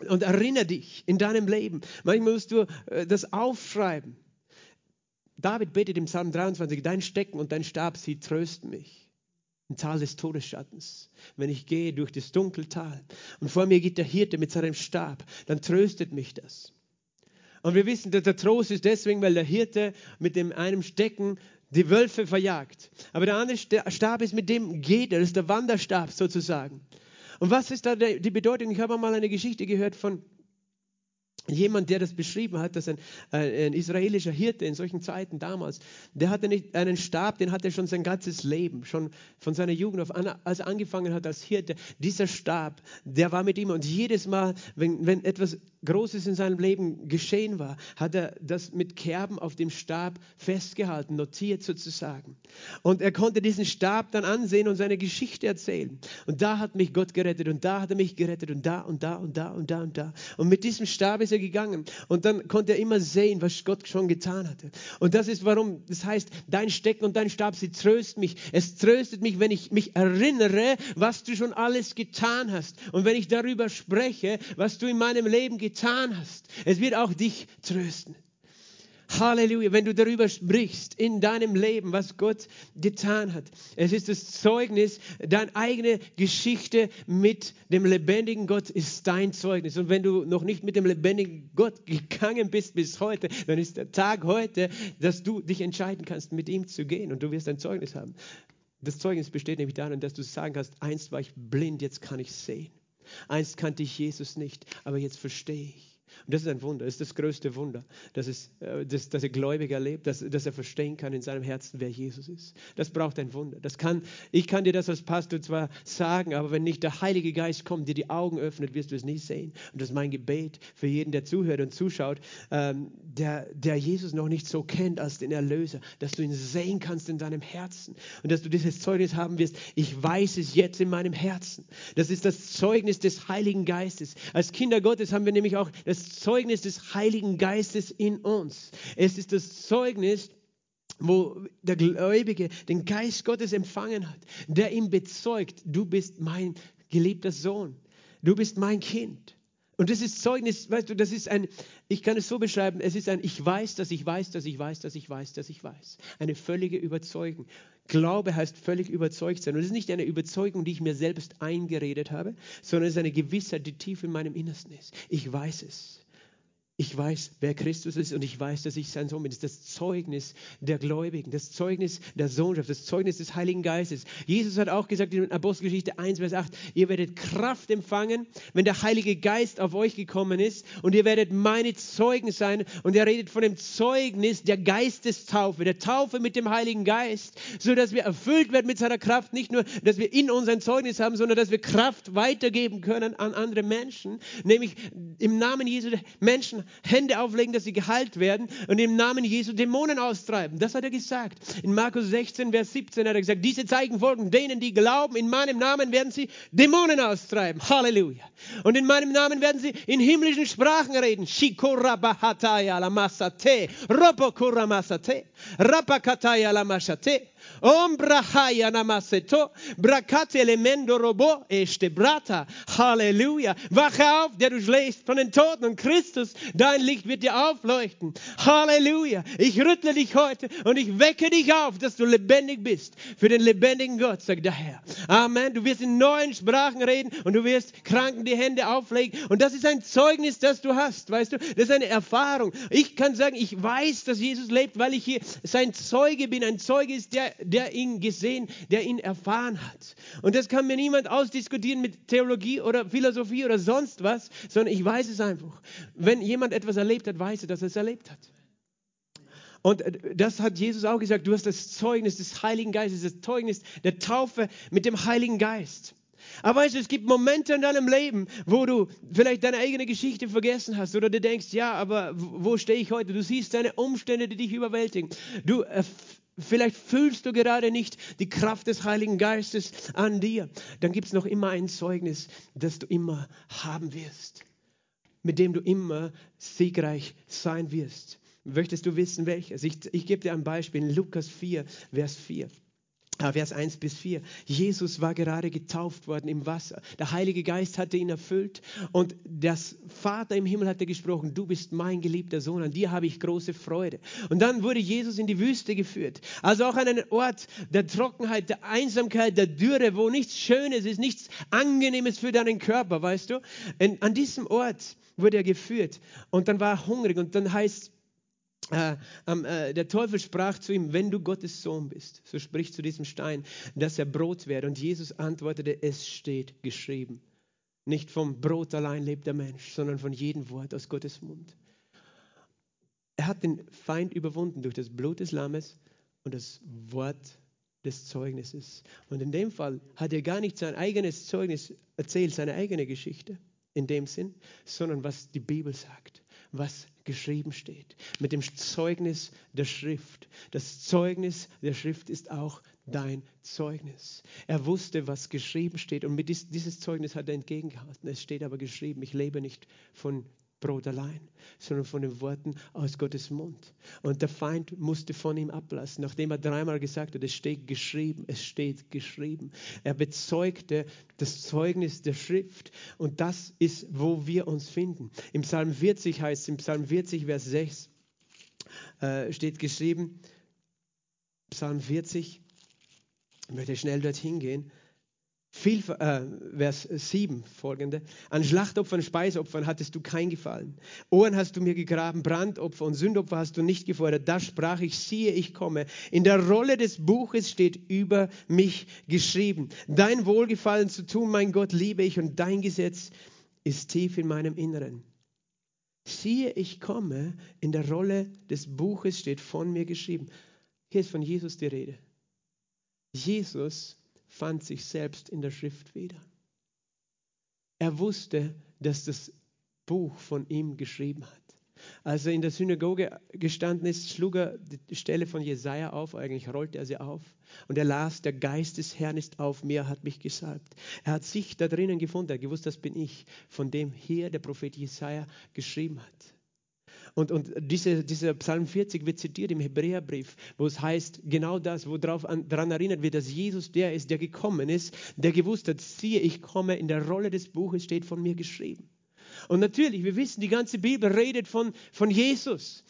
und erinnere dich in deinem Leben. Manchmal musst du äh, das aufschreiben. David betet im Psalm 23, dein Stecken und dein Stab, sie trösten mich. Im Tal des Todesschattens. Wenn ich gehe durch das Dunkeltal und vor mir geht der Hirte mit seinem Stab, dann tröstet mich das. Und wir wissen, dass der Trost ist deswegen, weil der Hirte mit dem einem Stecken die Wölfe verjagt. Aber der andere Stab ist mit dem geht das ist der Wanderstab sozusagen. Und was ist da die Bedeutung? Ich habe mal eine Geschichte gehört von jemand, der das beschrieben hat, dass ein, ein, israelischer Hirte in solchen Zeiten damals, der hatte nicht einen Stab, den hatte er schon sein ganzes Leben, schon von seiner Jugend auf, als er angefangen hat als Hirte. Dieser Stab, der war mit ihm und jedes Mal, wenn, wenn etwas Großes in seinem Leben geschehen war, hat er das mit Kerben auf dem Stab festgehalten, notiert sozusagen. Und er konnte diesen Stab dann ansehen und seine Geschichte erzählen. Und da hat mich Gott gerettet und da hat er mich gerettet und da und da und da und da und da. Und mit diesem Stab ist er gegangen. Und dann konnte er immer sehen, was Gott schon getan hatte. Und das ist warum, das heißt, dein Stecken und dein Stab, sie trösten mich. Es tröstet mich, wenn ich mich erinnere, was du schon alles getan hast. Und wenn ich darüber spreche, was du in meinem Leben getan hast. Es wird auch dich trösten. Halleluja, wenn du darüber sprichst in deinem Leben, was Gott getan hat. Es ist das Zeugnis, deine eigene Geschichte mit dem lebendigen Gott ist dein Zeugnis. Und wenn du noch nicht mit dem lebendigen Gott gegangen bist bis heute, dann ist der Tag heute, dass du dich entscheiden kannst, mit ihm zu gehen und du wirst ein Zeugnis haben. Das Zeugnis besteht nämlich darin, dass du sagen kannst, einst war ich blind, jetzt kann ich sehen. Einst kannte ich Jesus nicht, aber jetzt verstehe ich. Und das ist ein Wunder, das ist das größte Wunder, dass, es, äh, dass, dass er gläubig erlebt, dass, dass er verstehen kann in seinem Herzen, wer Jesus ist. Das braucht ein Wunder. Das kann, ich kann dir das als Pastor zwar sagen, aber wenn nicht der Heilige Geist kommt, dir die Augen öffnet, wirst du es nie sehen. Und das ist mein Gebet für jeden, der zuhört und zuschaut, ähm, der, der Jesus noch nicht so kennt als den Erlöser, dass du ihn sehen kannst in deinem Herzen und dass du dieses Zeugnis haben wirst. Ich weiß es jetzt in meinem Herzen. Das ist das Zeugnis des Heiligen Geistes. Als Kinder Gottes haben wir nämlich auch das Zeugnis des Heiligen Geistes in uns. Es ist das Zeugnis, wo der Gläubige den Geist Gottes empfangen hat, der ihm bezeugt, du bist mein geliebter Sohn, du bist mein Kind. Und das ist Zeugnis, weißt du, das ist ein, ich kann es so beschreiben, es ist ein, ich weiß, dass ich weiß, dass ich weiß, dass ich weiß, dass ich weiß. Eine völlige Überzeugung. Glaube heißt völlig überzeugt sein. Und es ist nicht eine Überzeugung, die ich mir selbst eingeredet habe, sondern es ist eine Gewissheit, die tief in meinem Innersten ist. Ich weiß es ich weiß, wer Christus ist und ich weiß, dass ich sein Sohn bin. Das ist das Zeugnis der Gläubigen, das Zeugnis der Sohnschaft, das Zeugnis des Heiligen Geistes. Jesus hat auch gesagt in Apostelgeschichte 1, Vers 8, ihr werdet Kraft empfangen, wenn der Heilige Geist auf euch gekommen ist und ihr werdet meine Zeugen sein. Und er redet von dem Zeugnis der Geistestaufe, der Taufe mit dem Heiligen Geist, so dass wir erfüllt werden mit seiner Kraft. Nicht nur, dass wir in uns ein Zeugnis haben, sondern dass wir Kraft weitergeben können an andere Menschen, nämlich im Namen Jesu Menschen Hände auflegen, dass sie geheilt werden und im Namen Jesu Dämonen austreiben. Das hat er gesagt. In Markus 16, Vers 17 hat er gesagt, diese Zeichen folgen denen, die glauben, in meinem Namen werden sie Dämonen austreiben. Halleluja. Und in meinem Namen werden sie in himmlischen Sprachen reden. Halleluja. Wache auf, der du schläfst von den Toten und Christus, Dein Licht wird dir aufleuchten. Halleluja. Ich rüttle dich heute und ich wecke dich auf, dass du lebendig bist für den lebendigen Gott, sagt der Herr. Amen. Du wirst in neuen Sprachen reden und du wirst Kranken die Hände auflegen. Und das ist ein Zeugnis, das du hast, weißt du? Das ist eine Erfahrung. Ich kann sagen, ich weiß, dass Jesus lebt, weil ich hier sein Zeuge bin. Ein Zeuge ist der, der ihn gesehen, der ihn erfahren hat. Und das kann mir niemand ausdiskutieren mit Theologie oder Philosophie oder sonst was, sondern ich weiß es einfach. Wenn jemand etwas erlebt hat, weiß er, dass er es erlebt hat. Und äh, das hat Jesus auch gesagt. Du hast das Zeugnis des Heiligen Geistes, das Zeugnis der Taufe mit dem Heiligen Geist. Aber weißt du, es gibt Momente in deinem Leben, wo du vielleicht deine eigene Geschichte vergessen hast oder du denkst, ja, aber wo stehe ich heute? Du siehst deine Umstände, die dich überwältigen. Du äh, Vielleicht fühlst du gerade nicht die Kraft des Heiligen Geistes an dir. Dann gibt es noch immer ein Zeugnis, das du immer haben wirst, mit dem du immer siegreich sein wirst. Möchtest du wissen, welches? Ich, ich gebe dir ein Beispiel Lukas 4, Vers 4. Ah, Vers 1 bis 4. Jesus war gerade getauft worden im Wasser. Der Heilige Geist hatte ihn erfüllt und das Vater im Himmel hatte gesprochen, du bist mein geliebter Sohn, an dir habe ich große Freude. Und dann wurde Jesus in die Wüste geführt. Also auch an einen Ort der Trockenheit, der Einsamkeit, der Dürre, wo nichts Schönes ist, nichts Angenehmes für deinen Körper, weißt du? An diesem Ort wurde er geführt und dann war er hungrig und dann heißt äh, äh, der Teufel sprach zu ihm, wenn du Gottes Sohn bist, so sprich zu diesem Stein, dass er Brot werde. Und Jesus antwortete, es steht geschrieben. Nicht vom Brot allein lebt der Mensch, sondern von jedem Wort aus Gottes Mund. Er hat den Feind überwunden durch das Blut des Lammes und das Wort des Zeugnisses. Und in dem Fall hat er gar nicht sein eigenes Zeugnis erzählt, seine eigene Geschichte in dem Sinn, sondern was die Bibel sagt was geschrieben steht, mit dem Zeugnis der Schrift. Das Zeugnis der Schrift ist auch dein Zeugnis. Er wusste, was geschrieben steht und mit dieses Zeugnis hat er entgegengehalten. Es steht aber geschrieben, ich lebe nicht von Brot allein, sondern von den Worten aus Gottes Mund. Und der Feind musste von ihm ablassen, nachdem er dreimal gesagt hat, es steht geschrieben, es steht geschrieben. Er bezeugte das Zeugnis der Schrift und das ist, wo wir uns finden. Im Psalm 40 heißt es, im Psalm 40, Vers 6 äh, steht geschrieben, Psalm 40, ich möchte schnell dorthin gehen, viel, äh, Vers 7 folgende. An Schlachtopfern, Speisopfern hattest du kein Gefallen. Ohren hast du mir gegraben, Brandopfer und Sündopfer hast du nicht gefordert. Da sprach ich, siehe, ich komme. In der Rolle des Buches steht über mich geschrieben. Dein Wohlgefallen zu tun, mein Gott, liebe ich und dein Gesetz ist tief in meinem Inneren. Siehe, ich komme. In der Rolle des Buches steht von mir geschrieben. Hier ist von Jesus die Rede. Jesus fand sich selbst in der Schrift wieder. Er wusste, dass das Buch von ihm geschrieben hat. Als er in der Synagoge gestanden ist, schlug er die Stelle von Jesaja auf, eigentlich rollte er sie auf. Und er las: Der Geist des Herrn ist auf mir, hat mich gesalbt. Er hat sich da drinnen gefunden, er hat gewusst, das bin ich, von dem hier der Prophet Jesaja geschrieben hat. Und, und diese, dieser Psalm 40 wird zitiert im Hebräerbrief, wo es heißt, genau das, wo daran erinnert wird, dass Jesus der ist, der gekommen ist, der gewusst hat, siehe, ich komme, in der Rolle des Buches steht von mir geschrieben. Und natürlich, wir wissen, die ganze Bibel redet von, von Jesus.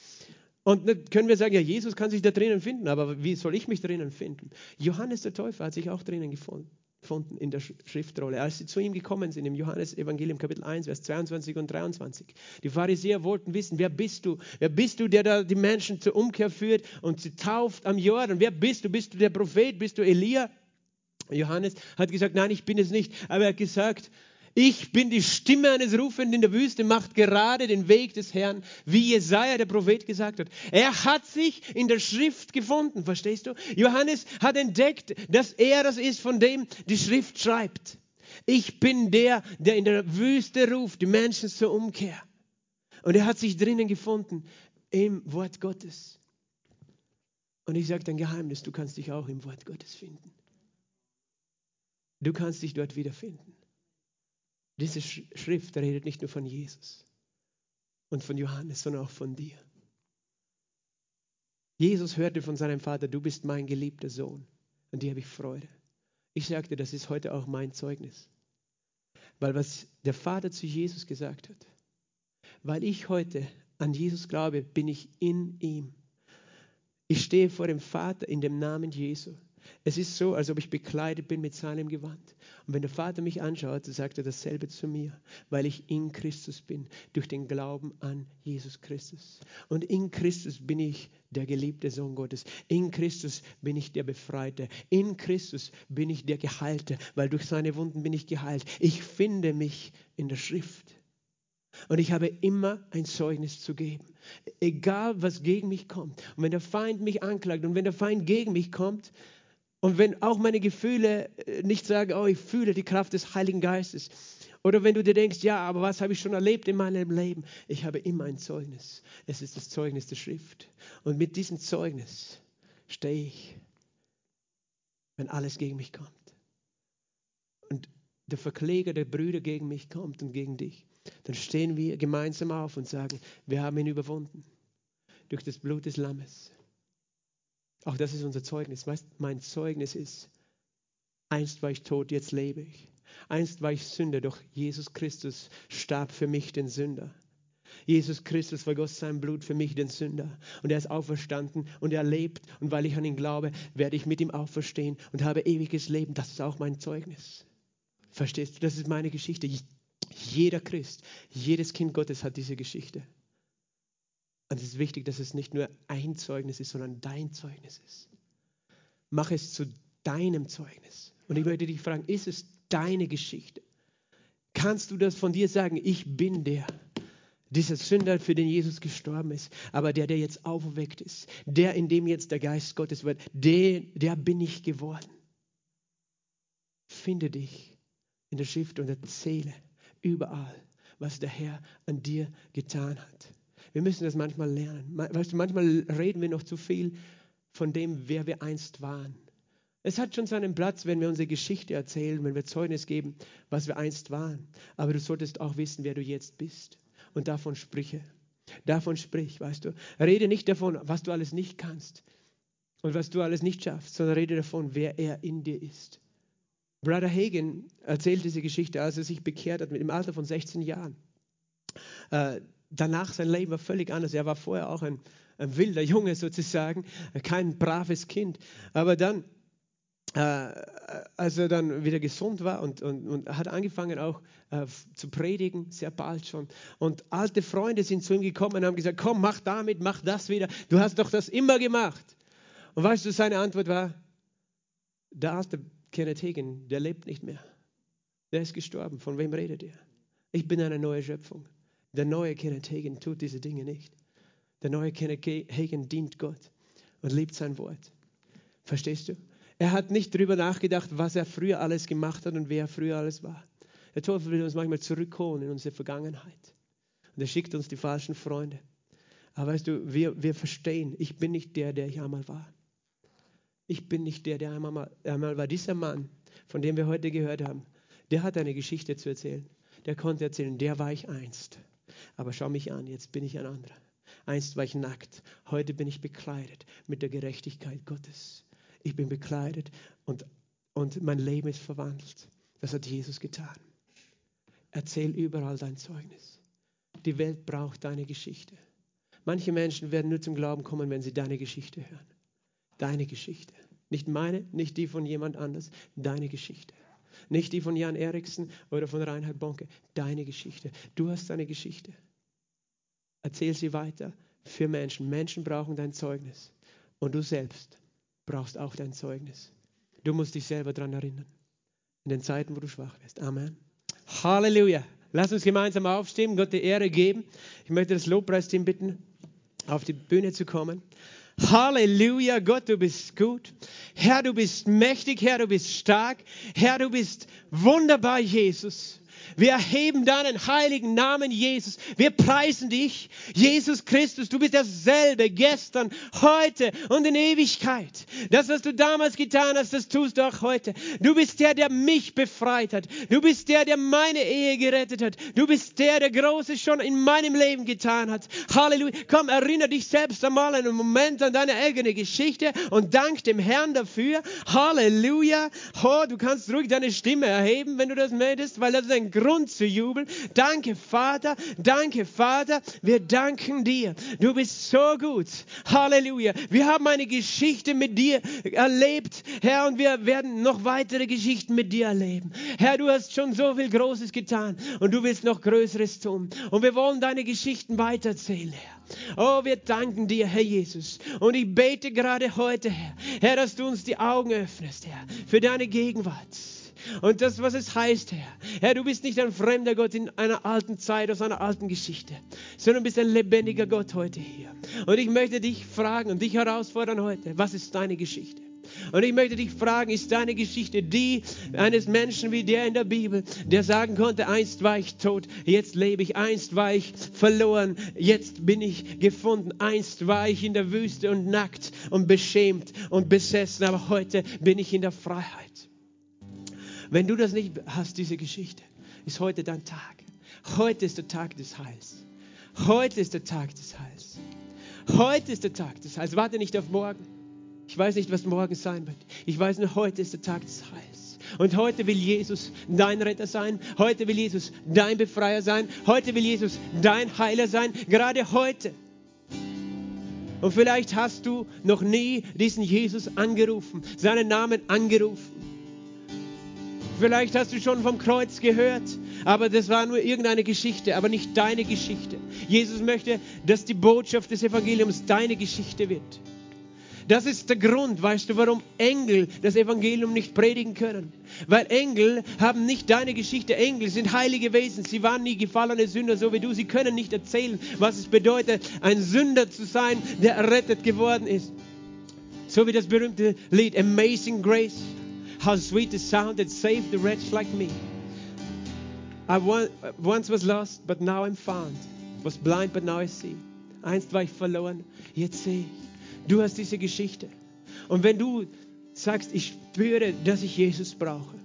Und dann können wir sagen, ja, Jesus kann sich da drinnen finden, aber wie soll ich mich drinnen finden? Johannes der Täufer hat sich auch drinnen gefunden gefunden in der Schriftrolle, als sie zu ihm gekommen sind, im Johannesevangelium Kapitel 1, Vers 22 und 23. Die Pharisäer wollten wissen, wer bist du? Wer bist du, der da die Menschen zur Umkehr führt und sie tauft am Jordan? Wer bist du? Bist du der Prophet? Bist du Elia? Johannes hat gesagt, nein, ich bin es nicht. Aber er hat gesagt, ich bin die Stimme eines Rufenden in der Wüste, macht gerade den Weg des Herrn, wie Jesaja, der Prophet, gesagt hat. Er hat sich in der Schrift gefunden, verstehst du? Johannes hat entdeckt, dass er das ist, von dem die Schrift schreibt. Ich bin der, der in der Wüste ruft, die Menschen zur Umkehr. Und er hat sich drinnen gefunden im Wort Gottes. Und ich sage dein Geheimnis, du kannst dich auch im Wort Gottes finden. Du kannst dich dort wiederfinden. Diese Schrift redet nicht nur von Jesus und von Johannes, sondern auch von dir. Jesus hörte von seinem Vater, du bist mein geliebter Sohn, an dir habe ich Freude. Ich sagte, das ist heute auch mein Zeugnis. Weil was der Vater zu Jesus gesagt hat, weil ich heute an Jesus glaube, bin ich in ihm. Ich stehe vor dem Vater in dem Namen Jesu. Es ist so, als ob ich bekleidet bin mit seinem Gewand. Und wenn der Vater mich anschaut, sagt er dasselbe zu mir, weil ich in Christus bin, durch den Glauben an Jesus Christus. Und in Christus bin ich der geliebte Sohn Gottes. In Christus bin ich der Befreite. In Christus bin ich der Geheilte, weil durch seine Wunden bin ich geheilt. Ich finde mich in der Schrift. Und ich habe immer ein Zeugnis zu geben. Egal, was gegen mich kommt. Und wenn der Feind mich anklagt und wenn der Feind gegen mich kommt, und wenn auch meine Gefühle äh, nicht sagen, oh, ich fühle die Kraft des Heiligen Geistes. Oder wenn du dir denkst, ja, aber was habe ich schon erlebt in meinem Leben? Ich habe immer ein Zeugnis. Es ist das Zeugnis der Schrift. Und mit diesem Zeugnis stehe ich, wenn alles gegen mich kommt. Und der Verkläger der Brüder gegen mich kommt und gegen dich. Dann stehen wir gemeinsam auf und sagen, wir haben ihn überwunden durch das Blut des Lammes auch das ist unser Zeugnis. Weißt, mein Zeugnis ist, einst war ich tot, jetzt lebe ich. Einst war ich Sünder, doch Jesus Christus starb für mich, den Sünder. Jesus Christus vergoss sein Blut für mich, den Sünder. Und er ist auferstanden und er lebt. Und weil ich an ihn glaube, werde ich mit ihm auferstehen und habe ewiges Leben. Das ist auch mein Zeugnis. Verstehst du? Das ist meine Geschichte. Jeder Christ, jedes Kind Gottes hat diese Geschichte. Und es ist wichtig, dass es nicht nur ein Zeugnis ist, sondern dein Zeugnis ist. Mach es zu deinem Zeugnis. Und ich möchte dich fragen, ist es deine Geschichte? Kannst du das von dir sagen, ich bin der, dieser Sünder, für den Jesus gestorben ist, aber der, der jetzt auferweckt ist, der, in dem jetzt der Geist Gottes wird, der, der bin ich geworden. Finde dich in der Schrift und erzähle überall, was der Herr an dir getan hat. Wir müssen das manchmal lernen. Weißt du, manchmal reden wir noch zu viel von dem, wer wir einst waren. Es hat schon seinen Platz, wenn wir unsere Geschichte erzählen, wenn wir Zeugnis geben, was wir einst waren. Aber du solltest auch wissen, wer du jetzt bist. Und davon spreche. Davon sprich, weißt du. Rede nicht davon, was du alles nicht kannst und was du alles nicht schaffst, sondern rede davon, wer er in dir ist. Brother Hagen erzählt diese Geschichte, als er sich bekehrt hat dem Alter von 16 Jahren. Äh, danach sein Leben war völlig anders. Er war vorher auch ein, ein wilder Junge sozusagen, kein braves Kind. Aber dann, äh, als er dann wieder gesund war und, und, und hat angefangen auch äh, zu predigen, sehr bald schon. Und alte Freunde sind zu ihm gekommen und haben gesagt, komm, mach damit, mach das wieder. Du hast doch das immer gemacht. Und weißt du, seine Antwort war, der alte Kenneth Hagen, der lebt nicht mehr. Der ist gestorben. Von wem redet ihr? Ich bin eine neue Schöpfung. Der neue Kenneth Hagin tut diese Dinge nicht. Der neue Kenneth Hagin dient Gott und liebt sein Wort. Verstehst du? Er hat nicht darüber nachgedacht, was er früher alles gemacht hat und wer er früher alles war. Der Teufel will uns manchmal zurückholen in unsere Vergangenheit. Und er schickt uns die falschen Freunde. Aber weißt du, wir, wir verstehen, ich bin nicht der, der ich einmal war. Ich bin nicht der, der einmal, einmal war. Dieser Mann, von dem wir heute gehört haben, der hat eine Geschichte zu erzählen. Der konnte erzählen, der war ich einst. Aber schau mich an, jetzt bin ich ein anderer. Einst war ich nackt, heute bin ich bekleidet mit der Gerechtigkeit Gottes. Ich bin bekleidet und, und mein Leben ist verwandelt. Das hat Jesus getan. Erzähl überall dein Zeugnis. Die Welt braucht deine Geschichte. Manche Menschen werden nur zum Glauben kommen, wenn sie deine Geschichte hören. Deine Geschichte. Nicht meine, nicht die von jemand anders, deine Geschichte. Nicht die von Jan Eriksen oder von Reinhard Bonke. Deine Geschichte. Du hast deine Geschichte. Erzähl sie weiter für Menschen. Menschen brauchen dein Zeugnis. Und du selbst brauchst auch dein Zeugnis. Du musst dich selber daran erinnern. In den Zeiten, wo du schwach wirst. Amen. Halleluja. Lass uns gemeinsam aufstehen, Gott die Ehre geben. Ich möchte das Lobpreisteam bitten, auf die Bühne zu kommen. Halleluja, Gott, du bist gut. Herr, du bist mächtig. Herr, du bist stark. Herr, du bist wunderbar, Jesus. Wir erheben deinen heiligen Namen, Jesus. Wir preisen dich, Jesus Christus. Du bist dasselbe gestern, heute und in Ewigkeit. Das, was du damals getan hast, das tust du auch heute. Du bist der, der mich befreit hat. Du bist der, der meine Ehe gerettet hat. Du bist der, der Großes schon in meinem Leben getan hat. Halleluja. Komm, erinnere dich selbst einmal einen Moment an deine eigene Geschichte und dank dem Herrn dafür. Halleluja. Oh, du kannst ruhig deine Stimme erheben, wenn du das möchtest, weil das ist ein Grund zu jubeln. Danke, Vater. Danke, Vater. Wir danken dir. Du bist so gut. Halleluja. Wir haben eine Geschichte mit dir erlebt, Herr, und wir werden noch weitere Geschichten mit dir erleben. Herr, du hast schon so viel Großes getan und du willst noch Größeres tun. Und wir wollen deine Geschichten weiterzählen, Herr. Oh, wir danken dir, Herr Jesus. Und ich bete gerade heute, Herr, Herr, dass du uns die Augen öffnest, Herr, für deine Gegenwart. Und das, was es heißt, Herr. Herr, du bist nicht ein fremder Gott in einer alten Zeit, aus einer alten Geschichte, sondern bist ein lebendiger Gott heute hier. Und ich möchte dich fragen und dich herausfordern heute, was ist deine Geschichte? Und ich möchte dich fragen, ist deine Geschichte die eines Menschen wie der in der Bibel, der sagen konnte, einst war ich tot, jetzt lebe ich, einst war ich verloren, jetzt bin ich gefunden, einst war ich in der Wüste und nackt und beschämt und besessen, aber heute bin ich in der Freiheit. Wenn du das nicht hast, diese Geschichte, ist heute dein Tag. Heute ist der Tag des Heils. Heute ist der Tag des Heils. Heute ist der Tag des Heils. Warte nicht auf morgen. Ich weiß nicht, was morgen sein wird. Ich weiß nur, heute ist der Tag des Heils. Und heute will Jesus dein Retter sein. Heute will Jesus dein Befreier sein. Heute will Jesus dein Heiler sein. Gerade heute. Und vielleicht hast du noch nie diesen Jesus angerufen, seinen Namen angerufen. Vielleicht hast du schon vom Kreuz gehört, aber das war nur irgendeine Geschichte, aber nicht deine Geschichte. Jesus möchte, dass die Botschaft des Evangeliums deine Geschichte wird. Das ist der Grund, weißt du, warum Engel das Evangelium nicht predigen können. Weil Engel haben nicht deine Geschichte. Engel sind heilige Wesen. Sie waren nie gefallene Sünder, so wie du. Sie können nicht erzählen, was es bedeutet, ein Sünder zu sein, der errettet geworden ist. So wie das berühmte Lied Amazing Grace. How sweet the sound that saved a wretch like me. I once was lost, but now I'm found. Was blind, but now I see. Einst war ich verloren, jetzt sehe ich. Du hast diese Geschichte. Und wenn du sagst, ich spüre, dass ich Jesus brauche,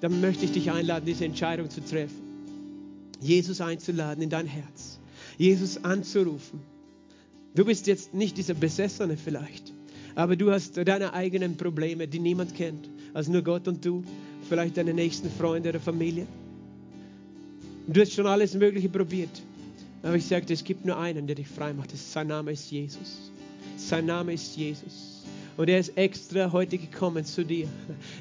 dann möchte ich dich einladen, diese Entscheidung zu treffen. Jesus einzuladen in dein Herz. Jesus anzurufen. Du bist jetzt nicht dieser Besessene vielleicht, aber du hast deine eigenen Probleme, die niemand kennt, als nur Gott und du, vielleicht deine nächsten Freunde oder Familie. Du hast schon alles Mögliche probiert. Aber ich sagte, es gibt nur einen, der dich frei macht. Sein Name ist Jesus. Sein Name ist Jesus. Und er ist extra heute gekommen zu dir,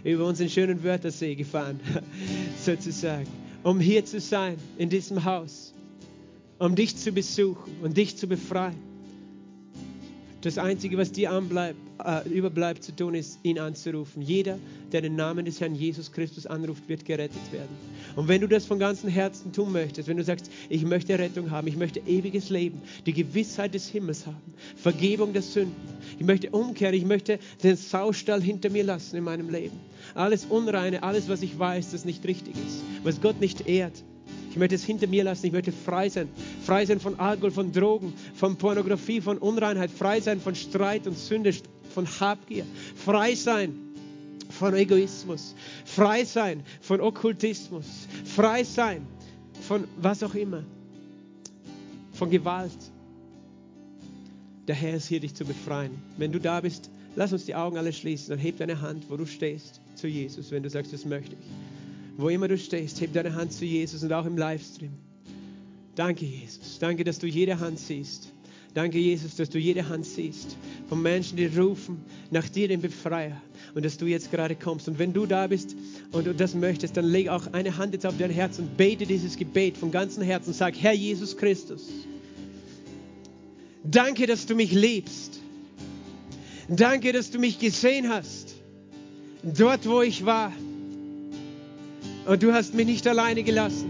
über unseren schönen Wörthersee gefahren, sozusagen, um hier zu sein, in diesem Haus, um dich zu besuchen und dich zu befreien. Das Einzige, was dir anbleibt, äh, überbleibt zu tun, ist, ihn anzurufen. Jeder, der den Namen des Herrn Jesus Christus anruft, wird gerettet werden. Und wenn du das von ganzem Herzen tun möchtest, wenn du sagst, ich möchte Rettung haben, ich möchte ewiges Leben, die Gewissheit des Himmels haben, Vergebung der Sünden, ich möchte umkehren, ich möchte den Saustall hinter mir lassen in meinem Leben. Alles Unreine, alles, was ich weiß, das nicht richtig ist, was Gott nicht ehrt, ich möchte es hinter mir lassen. Ich möchte frei sein. Frei sein von Alkohol, von Drogen, von Pornografie, von Unreinheit. Frei sein von Streit und Sünde, von Habgier. Frei sein von Egoismus. Frei sein von Okkultismus. Frei sein von was auch immer. Von Gewalt. Der Herr ist hier, dich zu befreien. Wenn du da bist, lass uns die Augen alle schließen und heb deine Hand, wo du stehst, zu Jesus, wenn du sagst, das möchte ich. Wo immer du stehst, heb deine Hand zu Jesus und auch im Livestream. Danke, Jesus. Danke, dass du jede Hand siehst. Danke, Jesus, dass du jede Hand siehst von Menschen, die rufen nach dir, den Befreier. Und dass du jetzt gerade kommst. Und wenn du da bist und das möchtest, dann leg auch eine Hand jetzt auf dein Herz und bete dieses Gebet von ganzem Herzen. Sag, Herr Jesus Christus, danke, dass du mich liebst. Danke, dass du mich gesehen hast. Dort, wo ich war und du hast mich nicht alleine gelassen.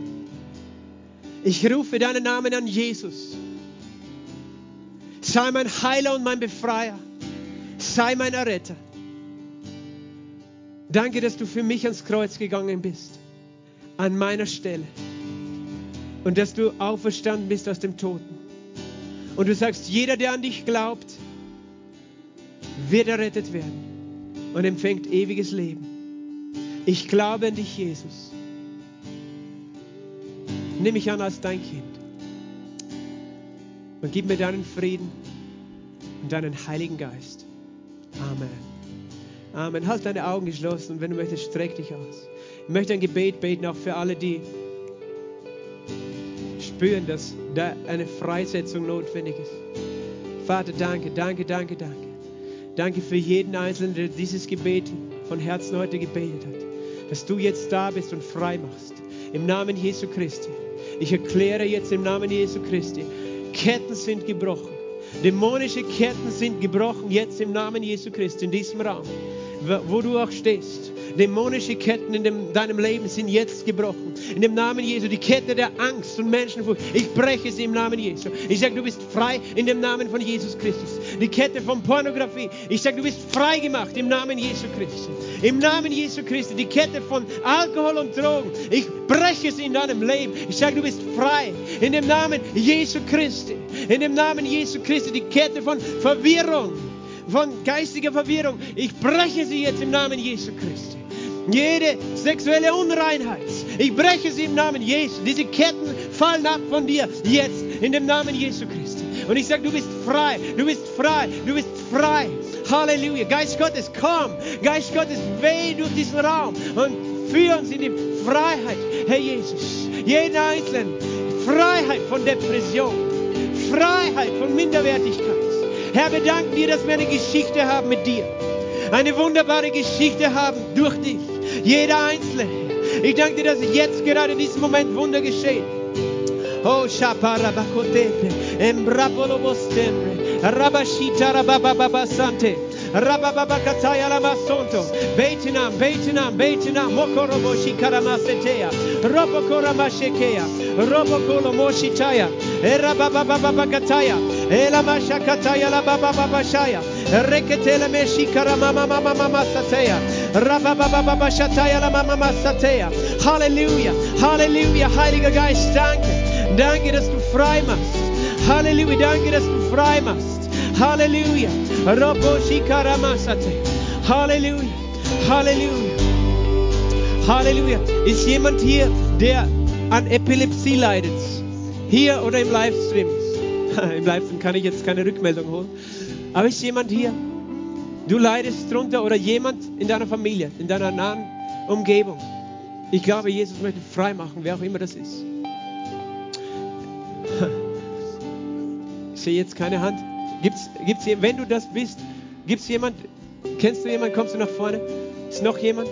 Ich rufe deinen Namen an, Jesus. Sei mein Heiler und mein Befreier. Sei mein Erretter. Danke, dass du für mich ans Kreuz gegangen bist. An meiner Stelle. Und dass du auferstanden bist aus dem Toten. Und du sagst, jeder, der an dich glaubt, wird errettet werden und empfängt ewiges Leben. Ich glaube an dich, Jesus. Nimm mich an als dein Kind. Und gib mir deinen Frieden und deinen Heiligen Geist. Amen. Amen. Halt deine Augen geschlossen und wenn du möchtest, streck dich aus. Ich möchte ein Gebet beten, auch für alle, die spüren, dass da eine Freisetzung notwendig ist. Vater, danke, danke, danke, danke. Danke für jeden Einzelnen, der dieses Gebet von Herzen heute gebetet hat. Dass du jetzt da bist und frei machst. Im Namen Jesu Christi. Ich erkläre jetzt im Namen Jesu Christi, Ketten sind gebrochen. Dämonische Ketten sind gebrochen jetzt im Namen Jesu Christi in diesem Raum, wo du auch stehst. Dämonische Ketten in dem, deinem Leben sind jetzt gebrochen. In dem Namen Jesu, die Kette der Angst und Menschenfurcht, ich breche sie im Namen Jesu. Ich sage, du bist frei in dem Namen von Jesus Christus. Die Kette von Pornografie, ich sage, du bist frei gemacht im Namen Jesu Christus. Im Namen Jesu Christi, die Kette von Alkohol und Drogen, ich breche sie in deinem Leben. Ich sage, du bist frei in dem Namen Jesu Christi. In dem Namen Jesu Christi, die Kette von Verwirrung, von geistiger Verwirrung, ich breche sie jetzt im Namen Jesu Christi. Jede sexuelle Unreinheit, ich breche sie im Namen Jesu. Diese Ketten fallen ab von dir jetzt in dem Namen Jesu Christi. Und ich sage, du bist frei, du bist frei, du bist frei. Halleluja. Geist Gottes, komm. Geist Gottes, weh durch diesen Raum und führ uns in die Freiheit, Herr Jesus. Jeden Einzelnen. Freiheit von Depression. Freiheit von Minderwertigkeit. Herr, wir danken dir, dass wir eine Geschichte haben mit dir. Eine wunderbare Geschichte haben durch dich. Jeder Einzelne. Ich danke dir, dass jetzt gerade in diesem Moment Wunder geschehen. Oh, Shaparabakotepe, Embrapolo Bostembre, Rabashita Rabababa Sante. Rabababakataya Lamasonto, Beitinam, Beitinam, Beitinam, Mokorobo Shikaramasetea, Robokora Mashekea, Robokolo Moshitaya, Erabababakataya, Elamashakataya Labababashaya, Reketele Meshikara Mama Mama Mama Satea, Rababababashataya La Mama Satea. Halleluja, Halleluja, Heiliger Geist, danke. Danke, dass du frei machst. Halleluja, danke, dass du frei machst. Halleluja. Halleluja. Halleluja. Halleluja. Ist jemand hier, der an Epilepsie leidet? Hier oder im Livestream? Im Livestream kann ich jetzt keine Rückmeldung holen. Aber ist jemand hier? Du leidest drunter oder jemand in deiner Familie, in deiner nahen Umgebung. Ich glaube, Jesus möchte frei machen, wer auch immer das ist. Ich sehe jetzt keine Hand. Gibt's, gibt's wenn du das bist, gibt es jemand, kennst du jemanden, kommst du nach vorne? Ist noch jemand?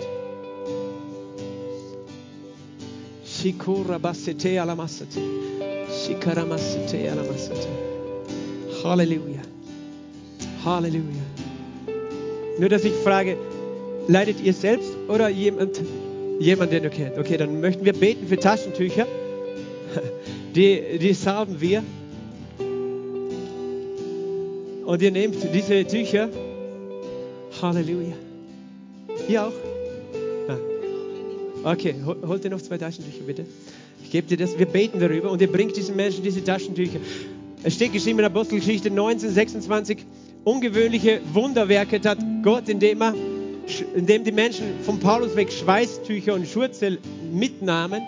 Halleluja. Halleluja. Nur, dass ich frage, leidet ihr selbst oder jemand, jemand, den du kennt? Okay, dann möchten wir beten für Taschentücher. Die, die salben wir. Und ihr nehmt diese Tücher. Halleluja. Ihr auch? Okay, holt ihr noch zwei Taschentücher bitte. Ich gebe dir das, wir beten darüber und ihr bringt diesen Menschen diese Taschentücher. Es steht geschrieben in Apostelgeschichte 19, 26, ungewöhnliche Wunderwerke tat Gott, indem, er, indem die Menschen von Paulus weg Schweißtücher und Schurze mitnahmen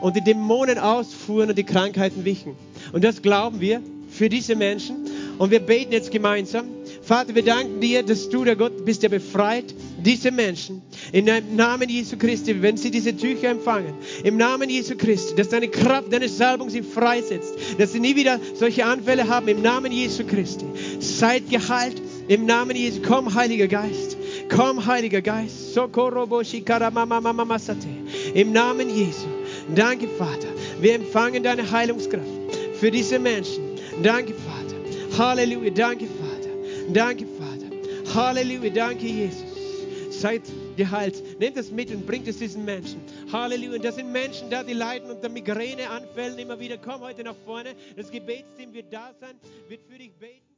und die Dämonen ausfuhren und die Krankheiten wichen. Und das glauben wir für diese Menschen. Und wir beten jetzt gemeinsam. Vater, wir danken dir, dass du der Gott bist, der befreit diese Menschen in dem Namen Jesu Christi, wenn sie diese Tücher empfangen, im Namen Jesu Christi, dass deine Kraft, deine Salbung sie freisetzt, dass sie nie wieder solche Anfälle haben, im Namen Jesu Christi. Seid geheilt, im Namen Jesu. Komm, Heiliger Geist. Komm, Heiliger Geist. Im Namen Jesu. Danke, Vater. Wir empfangen deine Heilungskraft für diese Menschen. Danke, Vater. Halleluja. Danke, Vater. Danke, Vater. Halleluja. Danke, Jesus. Seid geheilt. Nehmt es mit und bringt es diesen Menschen. Halleluja. Und das sind Menschen da, die leiden unter Migräneanfällen immer wieder. Komm heute nach vorne. Das Gebetsteam wird da sein, wird für dich beten.